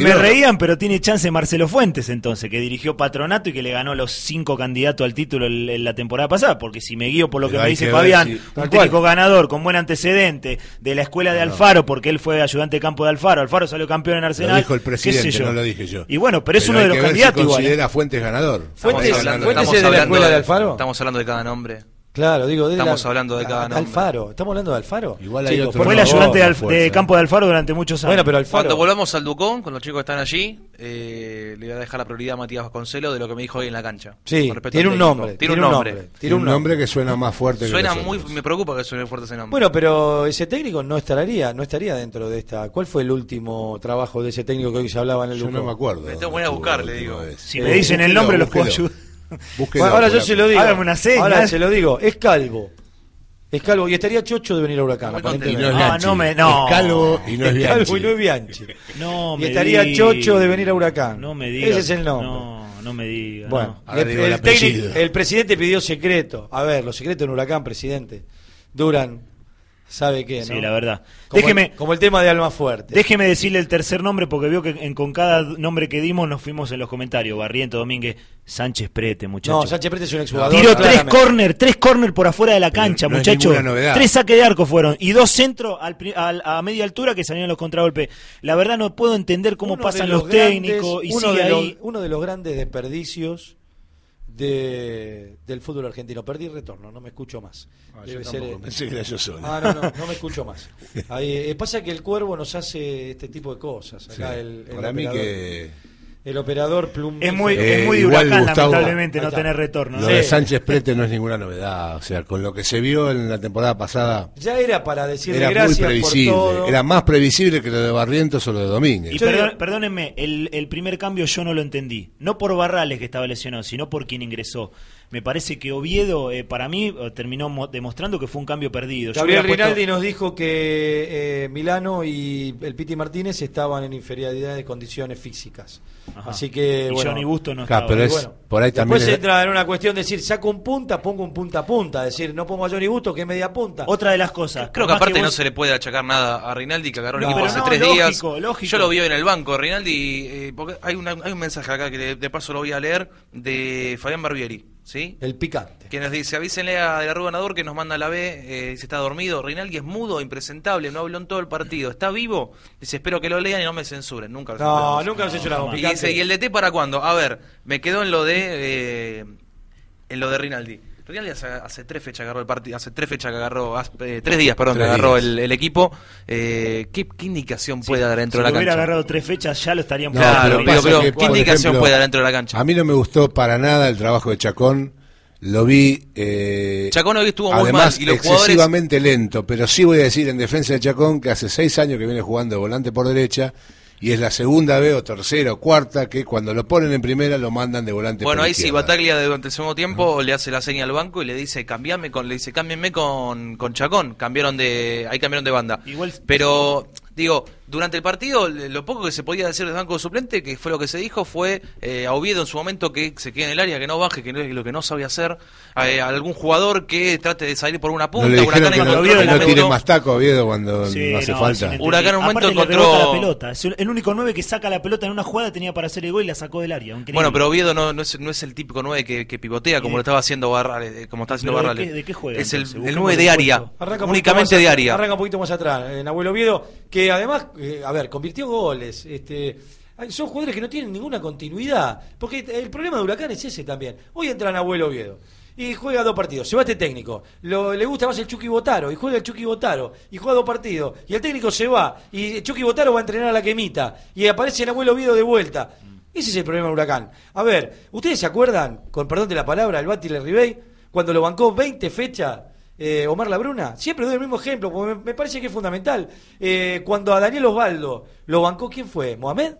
me- reían, pero tiene chance Marcelo Fuentes entonces, que dirigió Patronato y que le ganó los cinco candidatos al título en, en la temporada pasada, porque si me guío por lo Pero que me dice que ver Fabián, un técnico cual. ganador con buen antecedente de la escuela de Alfaro, porque él fue ayudante de campo de Alfaro, Alfaro salió campeón en Arsenal. Lo dijo el presidente, no lo dije yo. Y bueno, pero es uno de los candidatos si igual. ¿eh? considera Fuentes ganador. Fuentes- Estamos hablando, Fuentes estamos es de la hablando escuela de Alfaro. Estamos hablando de cada nombre. Claro, digo, de Estamos la- hablando de cada nombre. Alfaro, estamos hablando de Alfaro. Igual hay otro Fue el ayudante de, Alf- fuerza. de campo de Alfaro durante muchos años. Bueno, pero Alfaro. Cuando volvamos al Ducón, con los chicos que están allí, eh, le voy a dejar la prioridad a Matías Vasconcelo de lo que me dijo hoy en la cancha. Sí, tiene un nombre. Tiene un nombre. Tiene un nombre. que suena más fuerte Suena que muy, me preocupa que suene fuerte ese nombre. Bueno, pero ese técnico no estaría, no estaría dentro de esta. ¿Cuál fue el último trabajo de ese técnico que hoy se hablaba en el Yo Ducó? no me acuerdo. Me tengo que a buscar, le digo. vez. si Eh, me dicen el búsquelo, nombre, los puedo ayudar. Bueno, ahora yo se lo digo. Hágame una seña. Ahora se lo digo. Es calvo. Es calvo. Y estaría chocho de venir a Huracán. Muy aparentemente. Y no es Ah, no me- no. Es calvo y no es Es calvo Bianchi. y no es Bianchi. No Y estaría diga. chocho de venir a Huracán. No me diga. Ese es el nombre. No, no me diga. Bueno, no. El, el el presidente pidió secreto. A ver, los secretos en Huracán, presidente, duran sabe qué, ¿no? Sí, la verdad. Como, Déjeme, el, como el tema de Alma Fuerte. déjeme decirle el tercer nombre porque veo que en- con cada nombre que dimos nos fuimos en los comentarios. Barriento, Domínguez, Sánchez Prete, muchachos. No, Sánchez Prete es un exjugador. Tiró tres corner, tres corner por afuera de la cancha, no es muchachos. Tres saques de arco fueron y dos centros al pri- al- a media altura que salieron los contragolpes. La verdad no puedo entender cómo Uno pasan los, grandes- técnicos y uno sigue de los- uno de los grandes desperdicios de, del fútbol argentino. Perdí retorno, no me escucho más. Ah, Debe ser, eh, yo solo. Ah, no, no, no me escucho más. Ahí, eh, pasa que el cuervo nos hace este tipo de cosas. Acá Sí. el, el Para mí que- El operador plum. Es muy, Eh, es muy de igual, huracán, Gustavo, lamentablemente, no tener retorno. Lo ¿no? de. Sánchez Prete no es ninguna novedad. O sea, con lo que se vio en la temporada pasada, Ya era para decirle era muy por previsible. todo. Era más previsible que lo de Barrientos o lo de Domínguez. Y perdón- perdónenme, el, el primer cambio yo no lo entendí. No por Barrales que estaba lesionado, sino por quien ingresó. Me parece que Oviedo, eh, para mí, eh, terminó mo- demostrando que fue un cambio perdido. Gabriel puesto- Rinaldi nos dijo que eh, Milano y el Piti Martínez estaban en inferioridad de condiciones físicas. Ajá. Así que, Y bueno. Johnny Busto no Claro, estaba. pero es- bueno, por ahí después también es- entra en una cuestión de decir, saco un punta, pongo un punta a punta. decir, no pongo a Johnny Busto, que es media punta. Otra de las cosas. Creo que aparte no vos- se le puede achacar nada a Rinaldi que agarró el No, equipo hace no, tres lógico, días. lógico. Yo lo vi en el banco, Rinaldi, eh, porque hay, una- hay un mensaje acá que de, de paso lo voy a leer de Fabián Barbieri, ¿sí? El picante. Que nos dice, avísenle a De la Rúa Ganador que nos manda la B, eh, dice, está dormido. Rinaldi es mudo, impresentable, no habló en todo el partido. ¿Está vivo? Dice, espero que lo lean y no me censuren. Nunca lo No, censuramos. nunca lo censuramos. Y Picante. dice, ¿y el DT para cuándo? A ver, me quedó en lo de eh, en lo de Rinaldi. Rinaldi hace, hace tres fechas que agarró el partido, hace tres fechas que agarró, hace, eh, tres días, perdón, Tres que agarró días. el, el equipo. Eh, ¿qué, qué indicación puede dar dentro Si de la hubiera cancha? agarrado tres fechas, ya lo estarían No, Claro, pero que, ¿qué indicación ejemplo, puede dar dentro de la cancha? A mí no me gustó para nada el trabajo de Chacón. Lo vi. Eh, Chacón hoy estuvo muy además, mal, y los jugadores- excesivamente lento. Pero sí voy a decir en defensa de Chacón que hace seis años que viene jugando de volante por derecha. Y es la segunda vez, o tercera, o cuarta, que cuando lo ponen en primera lo mandan de volante Bueno, por ahí sí, izquierda. Bataglia de- durante el segundo tiempo le hace la seña al banco y le dice, cambiame con, le dice, cámbienme con, con Chacón, cambiaron de, ahí cambiaron de banda. Igual- Pero, digo, durante el partido, le- lo poco que se podía decir del banco suplente, que fue lo que se dijo, fue eh, a Oviedo en su momento que se quede en el área, que no baje, que no es lo que no sabe hacer, eh, a algún jugador que trate de salir por una punta, No le dijeron Huracán que no, encontró Oviedo no tire más taco a Oviedo cuando Sí, no hace no, falta. Huracán en un momento encontró- la pelota. Es el único 9 que saca la pelota en una jugada tenía para hacer el gol y la sacó del área. Increíble. Bueno, pero Oviedo no, no, es, no es el típico 9 que, que pivotea como ¿Y? lo estaba haciendo Barrales, eh, como está haciendo ¿Pero de Barrales. qué- de qué juega, Es el, entonces? el Busquemos 9 de área, puesto. Arranca un únicamente de área. Arranca un poquito más atrás, en Abuelo Oviedo, que además, eh, a ver, convirtió goles. Este, son jugadores que no tienen ninguna continuidad. Porque el problema de Huracán es ese también. Hoy entra en Abuelo Oviedo. Y juega dos partidos, se va este técnico, lo, le gusta más el Chucky Botaro, y juega el Chucky Botaro, y juega dos partidos, y el técnico se va, y Chucky Botaro va a entrenar a la quemita, y aparece en Abuelo Oviedo de vuelta. Ese es el problema de Huracán. A ver, ¿ustedes se acuerdan, con perdón de la palabra, el Bati Ribey, cuando lo bancó 20 fechas eh, Omar Labruna? Siempre doy el mismo ejemplo, porque me, me parece que es fundamental. Eh, cuando a Daniel Osvaldo lo bancó, ¿quién fue? ¿Mohamed?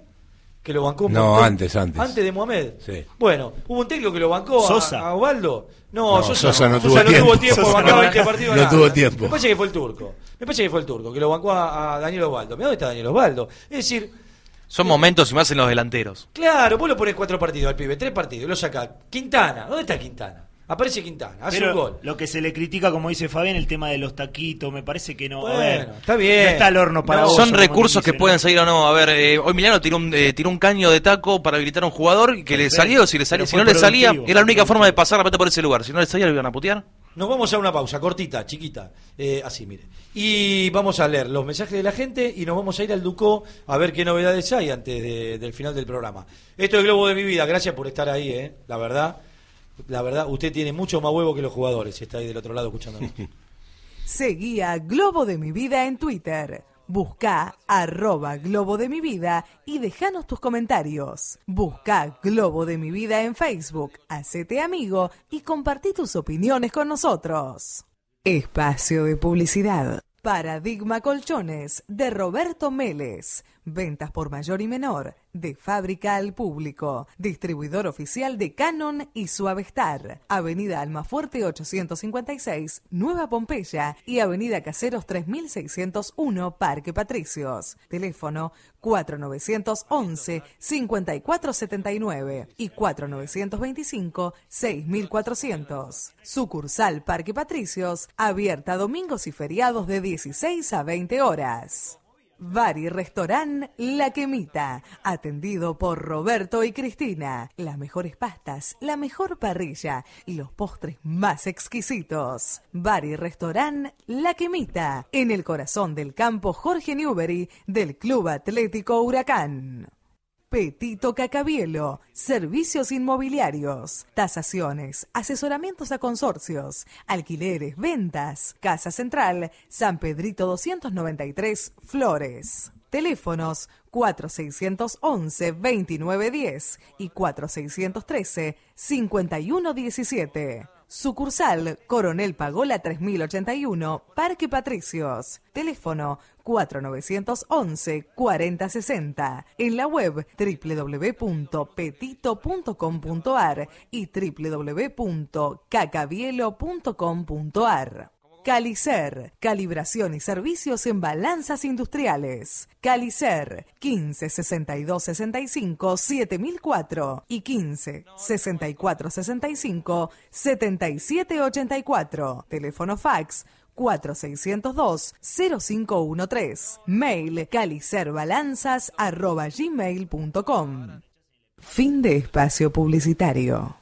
Que lo bancó No, antes, antes. Antes de Mohamed. Sí. Bueno, hubo un técnico que lo bancó a- Sosa. A, Osvaldo. No, No, Sosa, Sosa no tuvo Sosa tiempo. tuvo tiempo, Sosa bancaba no- 20 partidos. no nada. tuvo tiempo. Me parece que fue el turco. Me parece que fue el turco, que lo bancó a, a Daniel Osvaldo. Dónde está Daniel Osvaldo. Es decir, Son momentos y más en los delanteros. claro, vos lo pones cuatro partidos al pibe, tres partidos, lo sacás. Quintana, ¿dónde está Quintana? Aparece Quintana, hace Pero un gol. lo que se le critica, como dice Fabián, el tema de los taquitos, me parece que no. a ver, está bien. No está el horno para No, vos, Son recursos dice, que ¿no? pueden salir o no. A ver, eh, hoy Milano tiró un, eh, tiró un caño de taco para habilitar a un jugador que le salió. Si, le salió, si no le salía, era la única forma de pasar la pelota por ese lugar. Si no le salía, lo iban a putear. Nos vamos a una pausa cortita, chiquita, eh, así, mire. Y vamos a leer los mensajes de la gente y nos vamos a ir al Ducó a ver qué novedades hay antes de- del final del programa. Esto es Globo de mi vida, gracias por estar ahí, eh, la verdad. La verdad, usted tiene mucho más huevo que los jugadores, si está ahí del otro lado escuchándonos. Seguí a Globo de mi vida en Twitter. Busca arroba Globo de mi vida y déjanos tus comentarios. Busca Globo de mi vida en Facebook, hacete amigo y compartí tus opiniones con nosotros. Espacio de publicidad. Paradigma Colchones de Roberto Meles. Ventas por mayor y menor. De fábrica al público. Distribuidor oficial de Canon y Suavestar. Avenida Almafuerte 856, Nueva Pompeya y Avenida Caseros 3601, Parque Patricios. Teléfono 4911-5479 y 4925-6400. Sucursal Parque Patricios, abierta domingos y feriados de 16 a 20 horas. Bar y Restaurant La Quemita, atendido por Roberto y Cristina. Las mejores pastas, la mejor parrilla y los postres más exquisitos. Bar y Restaurant La Quemita, en el corazón del campo Jorge Newbery del Club Atlético Huracán. Petito Cacabielo, servicios inmobiliarios, tasaciones, asesoramientos a consorcios, alquileres, ventas, Casa Central, San Pedrito 293, Flores. Teléfonos 4611-2910 y 4613-5117. Sucursal Coronel Pagola 3081, Parque Patricios. Teléfono 4911-4060. En la web www.petito.com.ar y www.cacabielo.com.ar. Calicer, calibración y servicios en balanzas industriales. Calicer, 15 62 65 7004 y 15 64 65 77 84. Teléfono fax 4602-0513. Mail calicerbalanzas.gmail.com. Fin de espacio publicitario.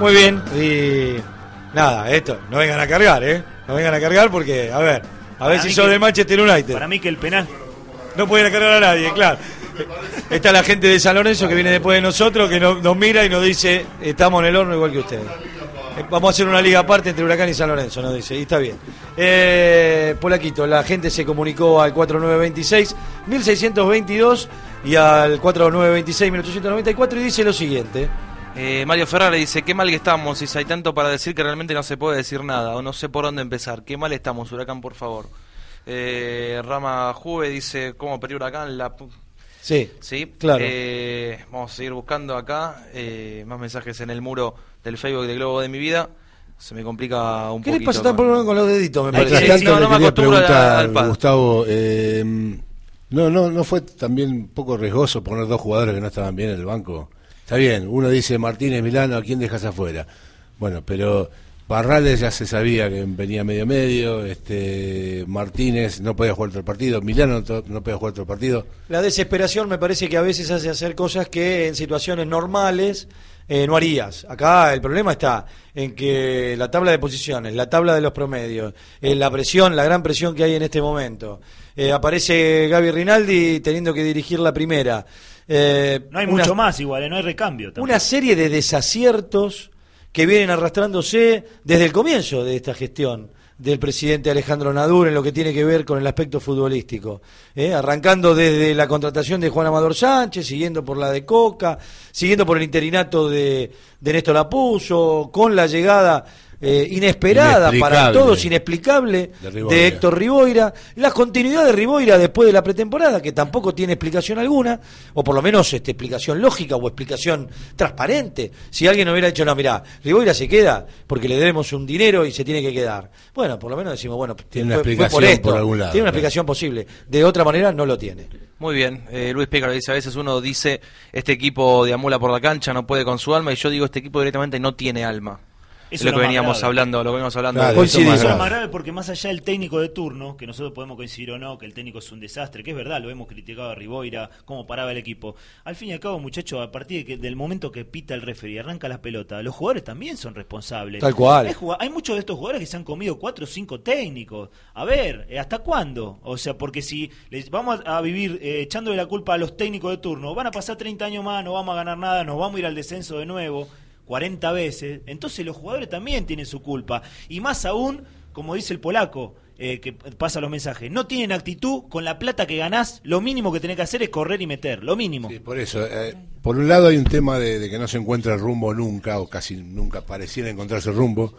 Muy bien, y nada, esto, no vengan a cargar, ¿eh? No vengan a cargar porque, a ver, a ver si sos que- de Manchester United. Para mí que el penal. No pueden cargar a nadie, claro. Está la gente de San Lorenzo que viene después de nosotros, que no- nos mira y nos dice, estamos en el horno igual que ustedes. Eh, Vamos a hacer una liga aparte entre Huracán y San Lorenzo, nos dice, y está bien. Eh, Polaquito, la gente se comunicó al 4926 1622 y al 4926 1894 y dice lo siguiente. Eh, Mario Ferrara dice, qué mal que estamos, y hay tanto para decir que realmente no se puede decir nada, o no sé por dónde empezar. Qué mal estamos, Huracán, por favor. Eh, Rama Juve dice, ¿cómo pedir Huracán? La... pu-". Sí, Sí, claro. Eh, vamos a seguir buscando acá eh, más mensajes en el muro del Facebook de Globo de mi vida. Se me complica un ¿Qué les poquito. pasa tan con- los deditos, me parece? no, le no me quería acostumbro al- preguntar, al pad. Gustavo, eh, no, no, no fue también un poco riesgoso poner dos jugadores que no estaban bien en el banco. Está bien, uno dice Martínez Milano, ¿a quién dejas afuera? Bueno, pero Barrales ya se sabía que venía medio medio, este Martínez no podía jugar otro partido, Milano no, podía jugar otro partido. La desesperación me parece que a veces hace hacer cosas que en situaciones normales eh, no harías. Acá el problema está en que la tabla de posiciones, la tabla de los promedios, eh, la presión, la gran presión que hay en este momento. Eh, aparece Gaby Rinaldi teniendo que dirigir la primera. Eh, No hay una- mucho más igual, ¿eh? no hay recambio. una serie de desaciertos que vienen arrastrándose desde el comienzo de esta gestión del presidente Alejandro Nadur en lo que tiene que ver con el aspecto futbolístico. ¿eh? Arrancando desde la contratación de Juan Amador Sánchez, siguiendo por la de Coca, siguiendo por el interinato de, de Néstor Lapuso, con la llegada eh, inesperada para todos, inexplicable, De de Héctor Riboira, la continuidad de Riboira después de la pretemporada, que tampoco tiene explicación alguna, o por lo menos este, explicación lógica o explicación transparente. Si alguien hubiera dicho, no, mira, Riboira se queda porque le debemos un dinero y se tiene que quedar. Bueno, por lo menos decimos, bueno, Tiene una fue- fue explicación por, esto. por algún lado, Tiene una claro. explicación posible. De otra manera no lo tiene. Muy bien, eh, Luis Pécaro dice, a veces uno dice, este equipo deambula por la cancha, no puede con su alma, y yo digo, este equipo directamente no tiene alma. Eso es lo que lo veníamos grave. hablando, lo que veníamos hablando. Claro, Coincidimos. eso es más grave. porque más allá del técnico de turno, que nosotros podemos coincidir o no, que el técnico es un desastre, que es verdad, lo hemos criticado a Riboira, cómo paraba el equipo. Al fin y al cabo, muchachos, a partir de que- del momento que pita el referee y arranca la pelota, los jugadores también son responsables. Tal cual. Hay muchos de estos jugadores que se han comido cuatro o cinco técnicos. A ver, eh, ¿hasta cuándo? O sea, porque si les vamos a vivir eh, echándole la culpa a los técnicos de turno, van a pasar 30 años más, no vamos a ganar nada, nos vamos a ir al descenso de nuevo. 40 veces, entonces los jugadores también tienen su culpa. Y más aún, como dice el polaco, eh, que pasa los mensajes, no tienen actitud, con la plata que ganás, lo mínimo que tenés que hacer es correr y meter, lo mínimo. Por eso, eh, por un lado hay un tema de, que no se encuentra el rumbo nunca, o casi nunca pareciera encontrarse rumbo,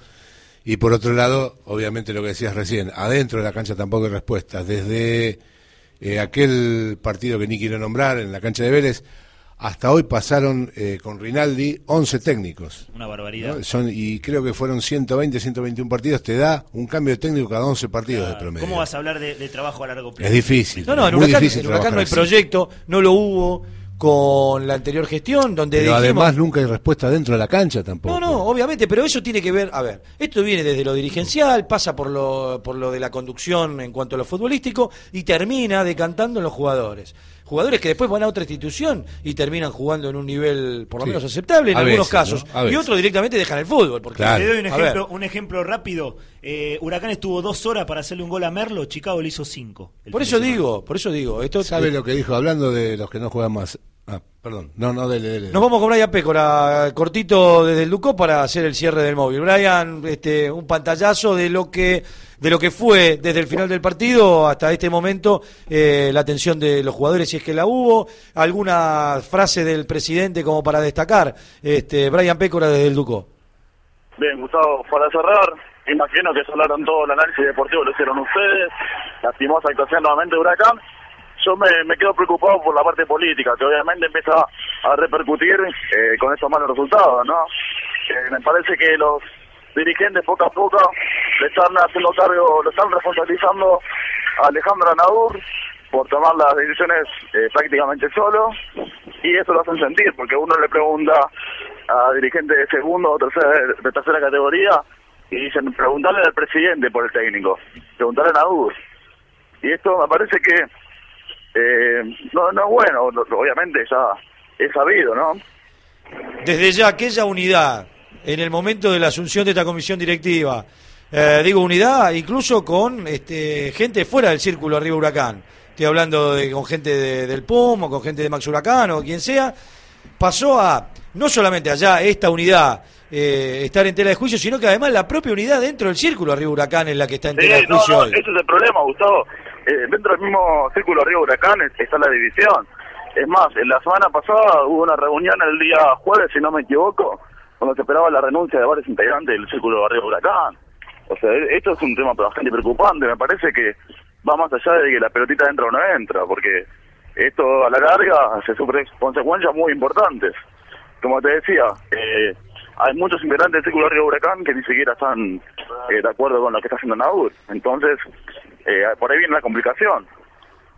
y por otro lado, obviamente lo que decías recién, adentro de la cancha tampoco hay respuestas. Desde eh, aquel partido que ni quiero nombrar en la cancha de Vélez, hasta hoy pasaron eh, con Rinaldi 11 técnicos. Una barbaridad. ¿no? Son, y creo que fueron 120, 121 partidos. Te da un cambio de técnico cada 11 partidos de promedio. ¿Cómo vas a hablar de, de trabajo a largo plazo? Es difícil. No, no, en muy Huracán, difícil en Huracán no hay así. proyecto, no lo hubo con la anterior gestión, donde Pero dijimos... además nunca hay respuesta dentro de la cancha tampoco. No, no, obviamente, pero eso tiene que ver, a ver, esto viene desde lo dirigencial, pasa por lo, por lo de la conducción en cuanto a lo futbolístico y termina decantando en los jugadores. Jugadores que después van a otra institución y terminan jugando en un nivel por lo Sí. menos aceptable en A algunos veces, casos. Y otros directamente dejan el fútbol. Porque, Te doy un ejemplo, un ejemplo rápido. Eh, Huracán estuvo dos horas para hacerle un gol a Merlo, Chicago le hizo cinco. por eso digo, por eso digo. Esto, ¿Sabe lo que dijo hablando de los que no juegan más? Ah, perdón. No, no, dele, dele. Nos vamos con Brian Pécora, cortito desde el Ducó para hacer el cierre del móvil. Brian, este, un pantallazo de lo que de lo que fue desde el final del partido hasta este momento eh, la atención de los jugadores, si es que la hubo, alguna frase del presidente como para destacar. Este, Brian Pécora desde el Ducó. Bien, Gustavo, para cerrar, imagino que hablaron todo el análisis deportivo, lo hicieron ustedes, lastimosa actuación nuevamente de Huracán. Yo me, me quedo preocupado por la parte política, que obviamente empieza a repercutir eh, con estos malos resultados, ¿no? Eh, me parece que los dirigentes poco a poco le están haciendo cargo, lo están responsabilizando a Alejandro Anadur por tomar las decisiones eh, prácticamente solo y eso lo hacen sentir porque uno le pregunta a dirigentes de segundo o tercera, de tercera categoría y dicen preguntarle al presidente por el técnico, preguntarle a Nadur y esto me parece que eh, no, no es bueno, obviamente ya es sabido, ¿no? Desde ya, aquella unidad en el momento de la asunción de esta comisión directiva, eh, digo unidad incluso con este, gente fuera del círculo arriba Huracán. Estoy hablando de, con gente de- del PUM o con gente de Max Huracán o quien sea. Pasó a, no solamente allá, esta unidad eh, estar en tela de juicio, sino que además la propia unidad dentro del círculo arriba Huracán es la que está en tela de no, juicio no, hoy. ese es el problema, Gustavo. Eh, dentro del mismo círculo Río Huracán es- está la división. Es más, en la semana pasada hubo una reunión el día jueves, si no me equivoco, cuando se esperaba la renuncia de varios integrantes del círculo Río Huracán. O sea, e- esto es un tema bastante preocupante. Me parece que va más allá de que la pelotita entra o no entra, porque esto a la larga se sufre consecuencias muy importantes. Como te decía, eh, hay muchos integrantes del Círculo Río Huracán que ni siquiera están eh, de acuerdo con lo que está haciendo Nadur. Entonces, eh, por ahí viene la complicación.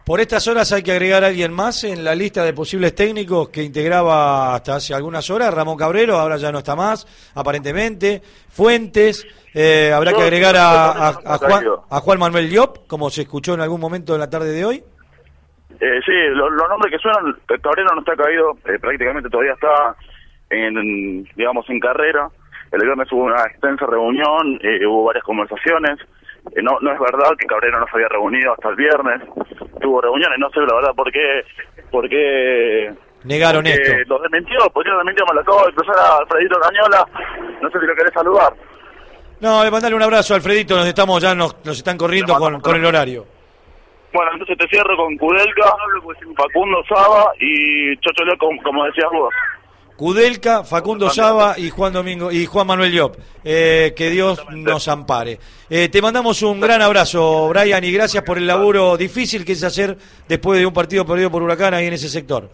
Por estas horas hay que agregar a alguien más en la lista de posibles técnicos que integraba hasta hace algunas horas Ramón Cabrero, ahora ya no está más, aparentemente. Fuentes, eh, habrá que agregar a, a- yo- a Juan, a Juan Manuel Diop, como se escuchó en algún momento en la tarde de hoy. Eh, sí, lo- los nombres que suenan, eh, Cabrera no está caído, eh, prácticamente todavía está en, digamos, en carrera. El viernes hubo una extensa reunión, eh, hubo varias conversaciones. Eh, no, no es verdad que Cabrera no se había reunido hasta el viernes. Tuvo reuniones, no sé la verdad por qué, por qué Negaron porque esto. lo desmintió, podría desmentir, me lo acabo de cruzar a Alfredito Cañola, no sé si lo querés saludar. No, le mandale un abrazo, Alfredito, nos estamos ya nos, nos están corriendo con, con el horario. Bueno, entonces te cierro con Kudelka, Facundo Saba y Chocho Leo, como, como decías vos. Kudelka, Facundo Saba y Juan Domingo y Juan Manuel Diop. Eh, que Dios nos ampare. Eh, te mandamos un gran abrazo, Brian, y gracias por el laburo difícil que es hacer después de un partido perdido por Huracán ahí en ese sector.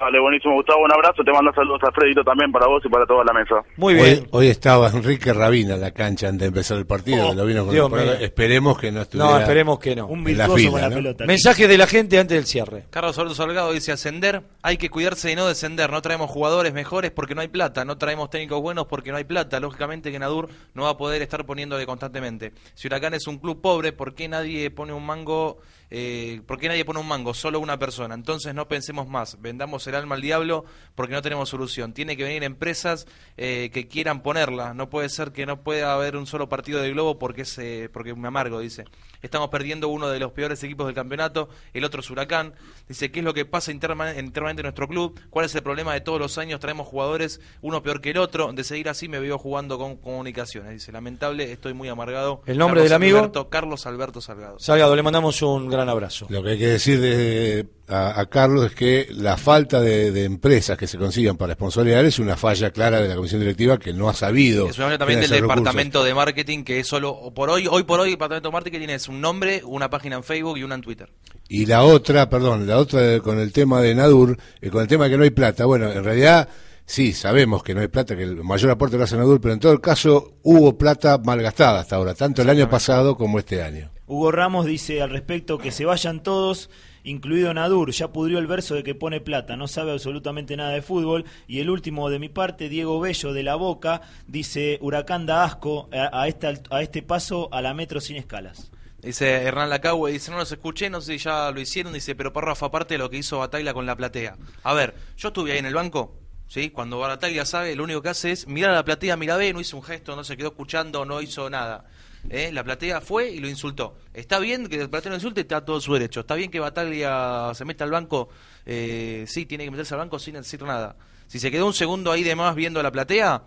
Vale, buenísimo, Gustavo, un abrazo, te mando saludos a Alfredito también para vos y para toda la mesa. Muy Hoy, hoy estaba Enrique Rabina en la cancha antes de empezar el partido. Oh, lo vino con. Esperemos que no estuviera. No, esperemos que no. en la fila, ¿no? Mensaje de la gente antes del cierre. Carlos Alberto Salgado dice ascender, hay que cuidarse de no descender, no traemos jugadores mejores porque no hay plata, no traemos técnicos buenos porque no hay plata, lógicamente que Nadur no va a poder estar poniéndole constantemente. Si Huracán es un club pobre, ¿por qué nadie pone un mango, eh, por qué nadie pone un mango? Solo una persona, entonces no pensemos más, vendamos el alma al diablo porque no tenemos solución. Tiene que venir empresas eh, que quieran ponerla. No puede ser que no pueda haber un solo partido de Globo porque, es, eh, porque me amargo, dice. Estamos perdiendo uno de los peores equipos del campeonato, el otro es Huracán. Dice, ¿qué es lo que pasa interna- internamente en nuestro club? ¿Cuál es el problema de todos los años? Traemos jugadores, uno peor que el otro. De seguir así me veo jugando con comunicaciones. Dice, lamentable, estoy muy amargado. ¿El nombre Carlos del amigo? Alberto- Carlos Alberto Salgado. Salgado, le mandamos un gran abrazo. Lo que hay que decir de- a, a Carlos es que la falta de, de empresas que se consigan para sponsorear es una falla clara de la comisión directiva que no ha sabido. Es una falla también del recursos. departamento de marketing que es solo, por hoy, hoy por hoy el departamento de marketing es un nombre, una página en Facebook y una en Twitter. Y la otra, perdón, la otra con el tema de Nadur, eh, con el tema de que no hay plata. Bueno, en realidad sí, sabemos que no hay plata, que el mayor aporte lo hace Nadur, pero en todo el caso hubo plata malgastada hasta ahora, tanto el año pasado como este año. Hugo Ramos dice al respecto que se vayan todos, incluido Nadur, ya pudrió el verso de que pone plata, no sabe absolutamente nada de fútbol. Y el último de mi parte, Diego Bello de La Boca, dice Huracán da asco a, a este, paso a la metro sin escalas. Dice Hernán Lacagüe, dice, no los escuché, no sé si ya lo hicieron, dice, pero párrafo aparte de lo que hizo Bataglia con la platea. A ver, yo estuve ahí en el banco, ¿sí? Cuando Bataglia sabe, lo único que hace es mirar a la platea, mira ve, no hizo un gesto, no se quedó escuchando, no hizo nada. ¿Eh? La platea fue y lo insultó. Está bien que el platea lo insulte, está todo su derecho. Está bien que Bataglia se meta al banco, eh, sí, tiene que meterse al banco sin decir nada. Si se quedó un segundo ahí de más viendo la platea,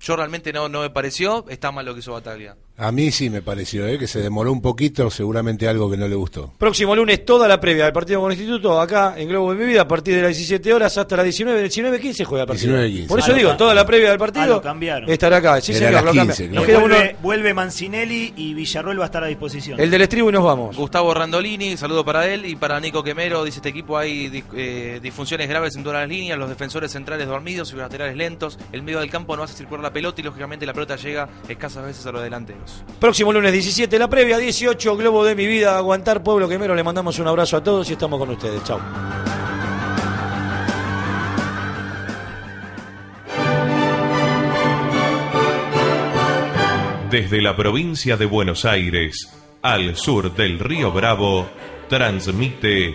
yo realmente no, no me pareció, está mal lo que hizo Bataglia. A mí sí me pareció, ¿eh? que se demoró un poquito, seguramente algo que no le gustó. Próximo lunes, toda la previa del partido con el Instituto, acá en Globo de mi vida, a partir de las 17 horas hasta las 19, 19.15 juega el partido. 19:15. Por eso Ah, digo, toda la previa del Ah, partido lo cambiaron. estará acá. Sí, señor, las lo 15, cambia. creo. Nos queda uno, Vuelve, vuelve Mancinelli y Villarroel va a estar a disposición. el del estribo y nos vamos. Gustavo Randolini, saludo para él y para Nico Quemero. Dice: Este equipo hay eh, disfunciones graves en todas las líneas, los defensores centrales dormidos y los laterales lentos. El medio del campo no hace circular la pelota y lógicamente la pelota llega escasas veces a los delanteros. Próximo lunes 17, la previa, 18, Globo de mi vida, aguantar Pueblo Quemero. Le mandamos un abrazo a todos y estamos con ustedes. Chau. Desde la provincia de Buenos Aires, al sur del río Bravo, transmite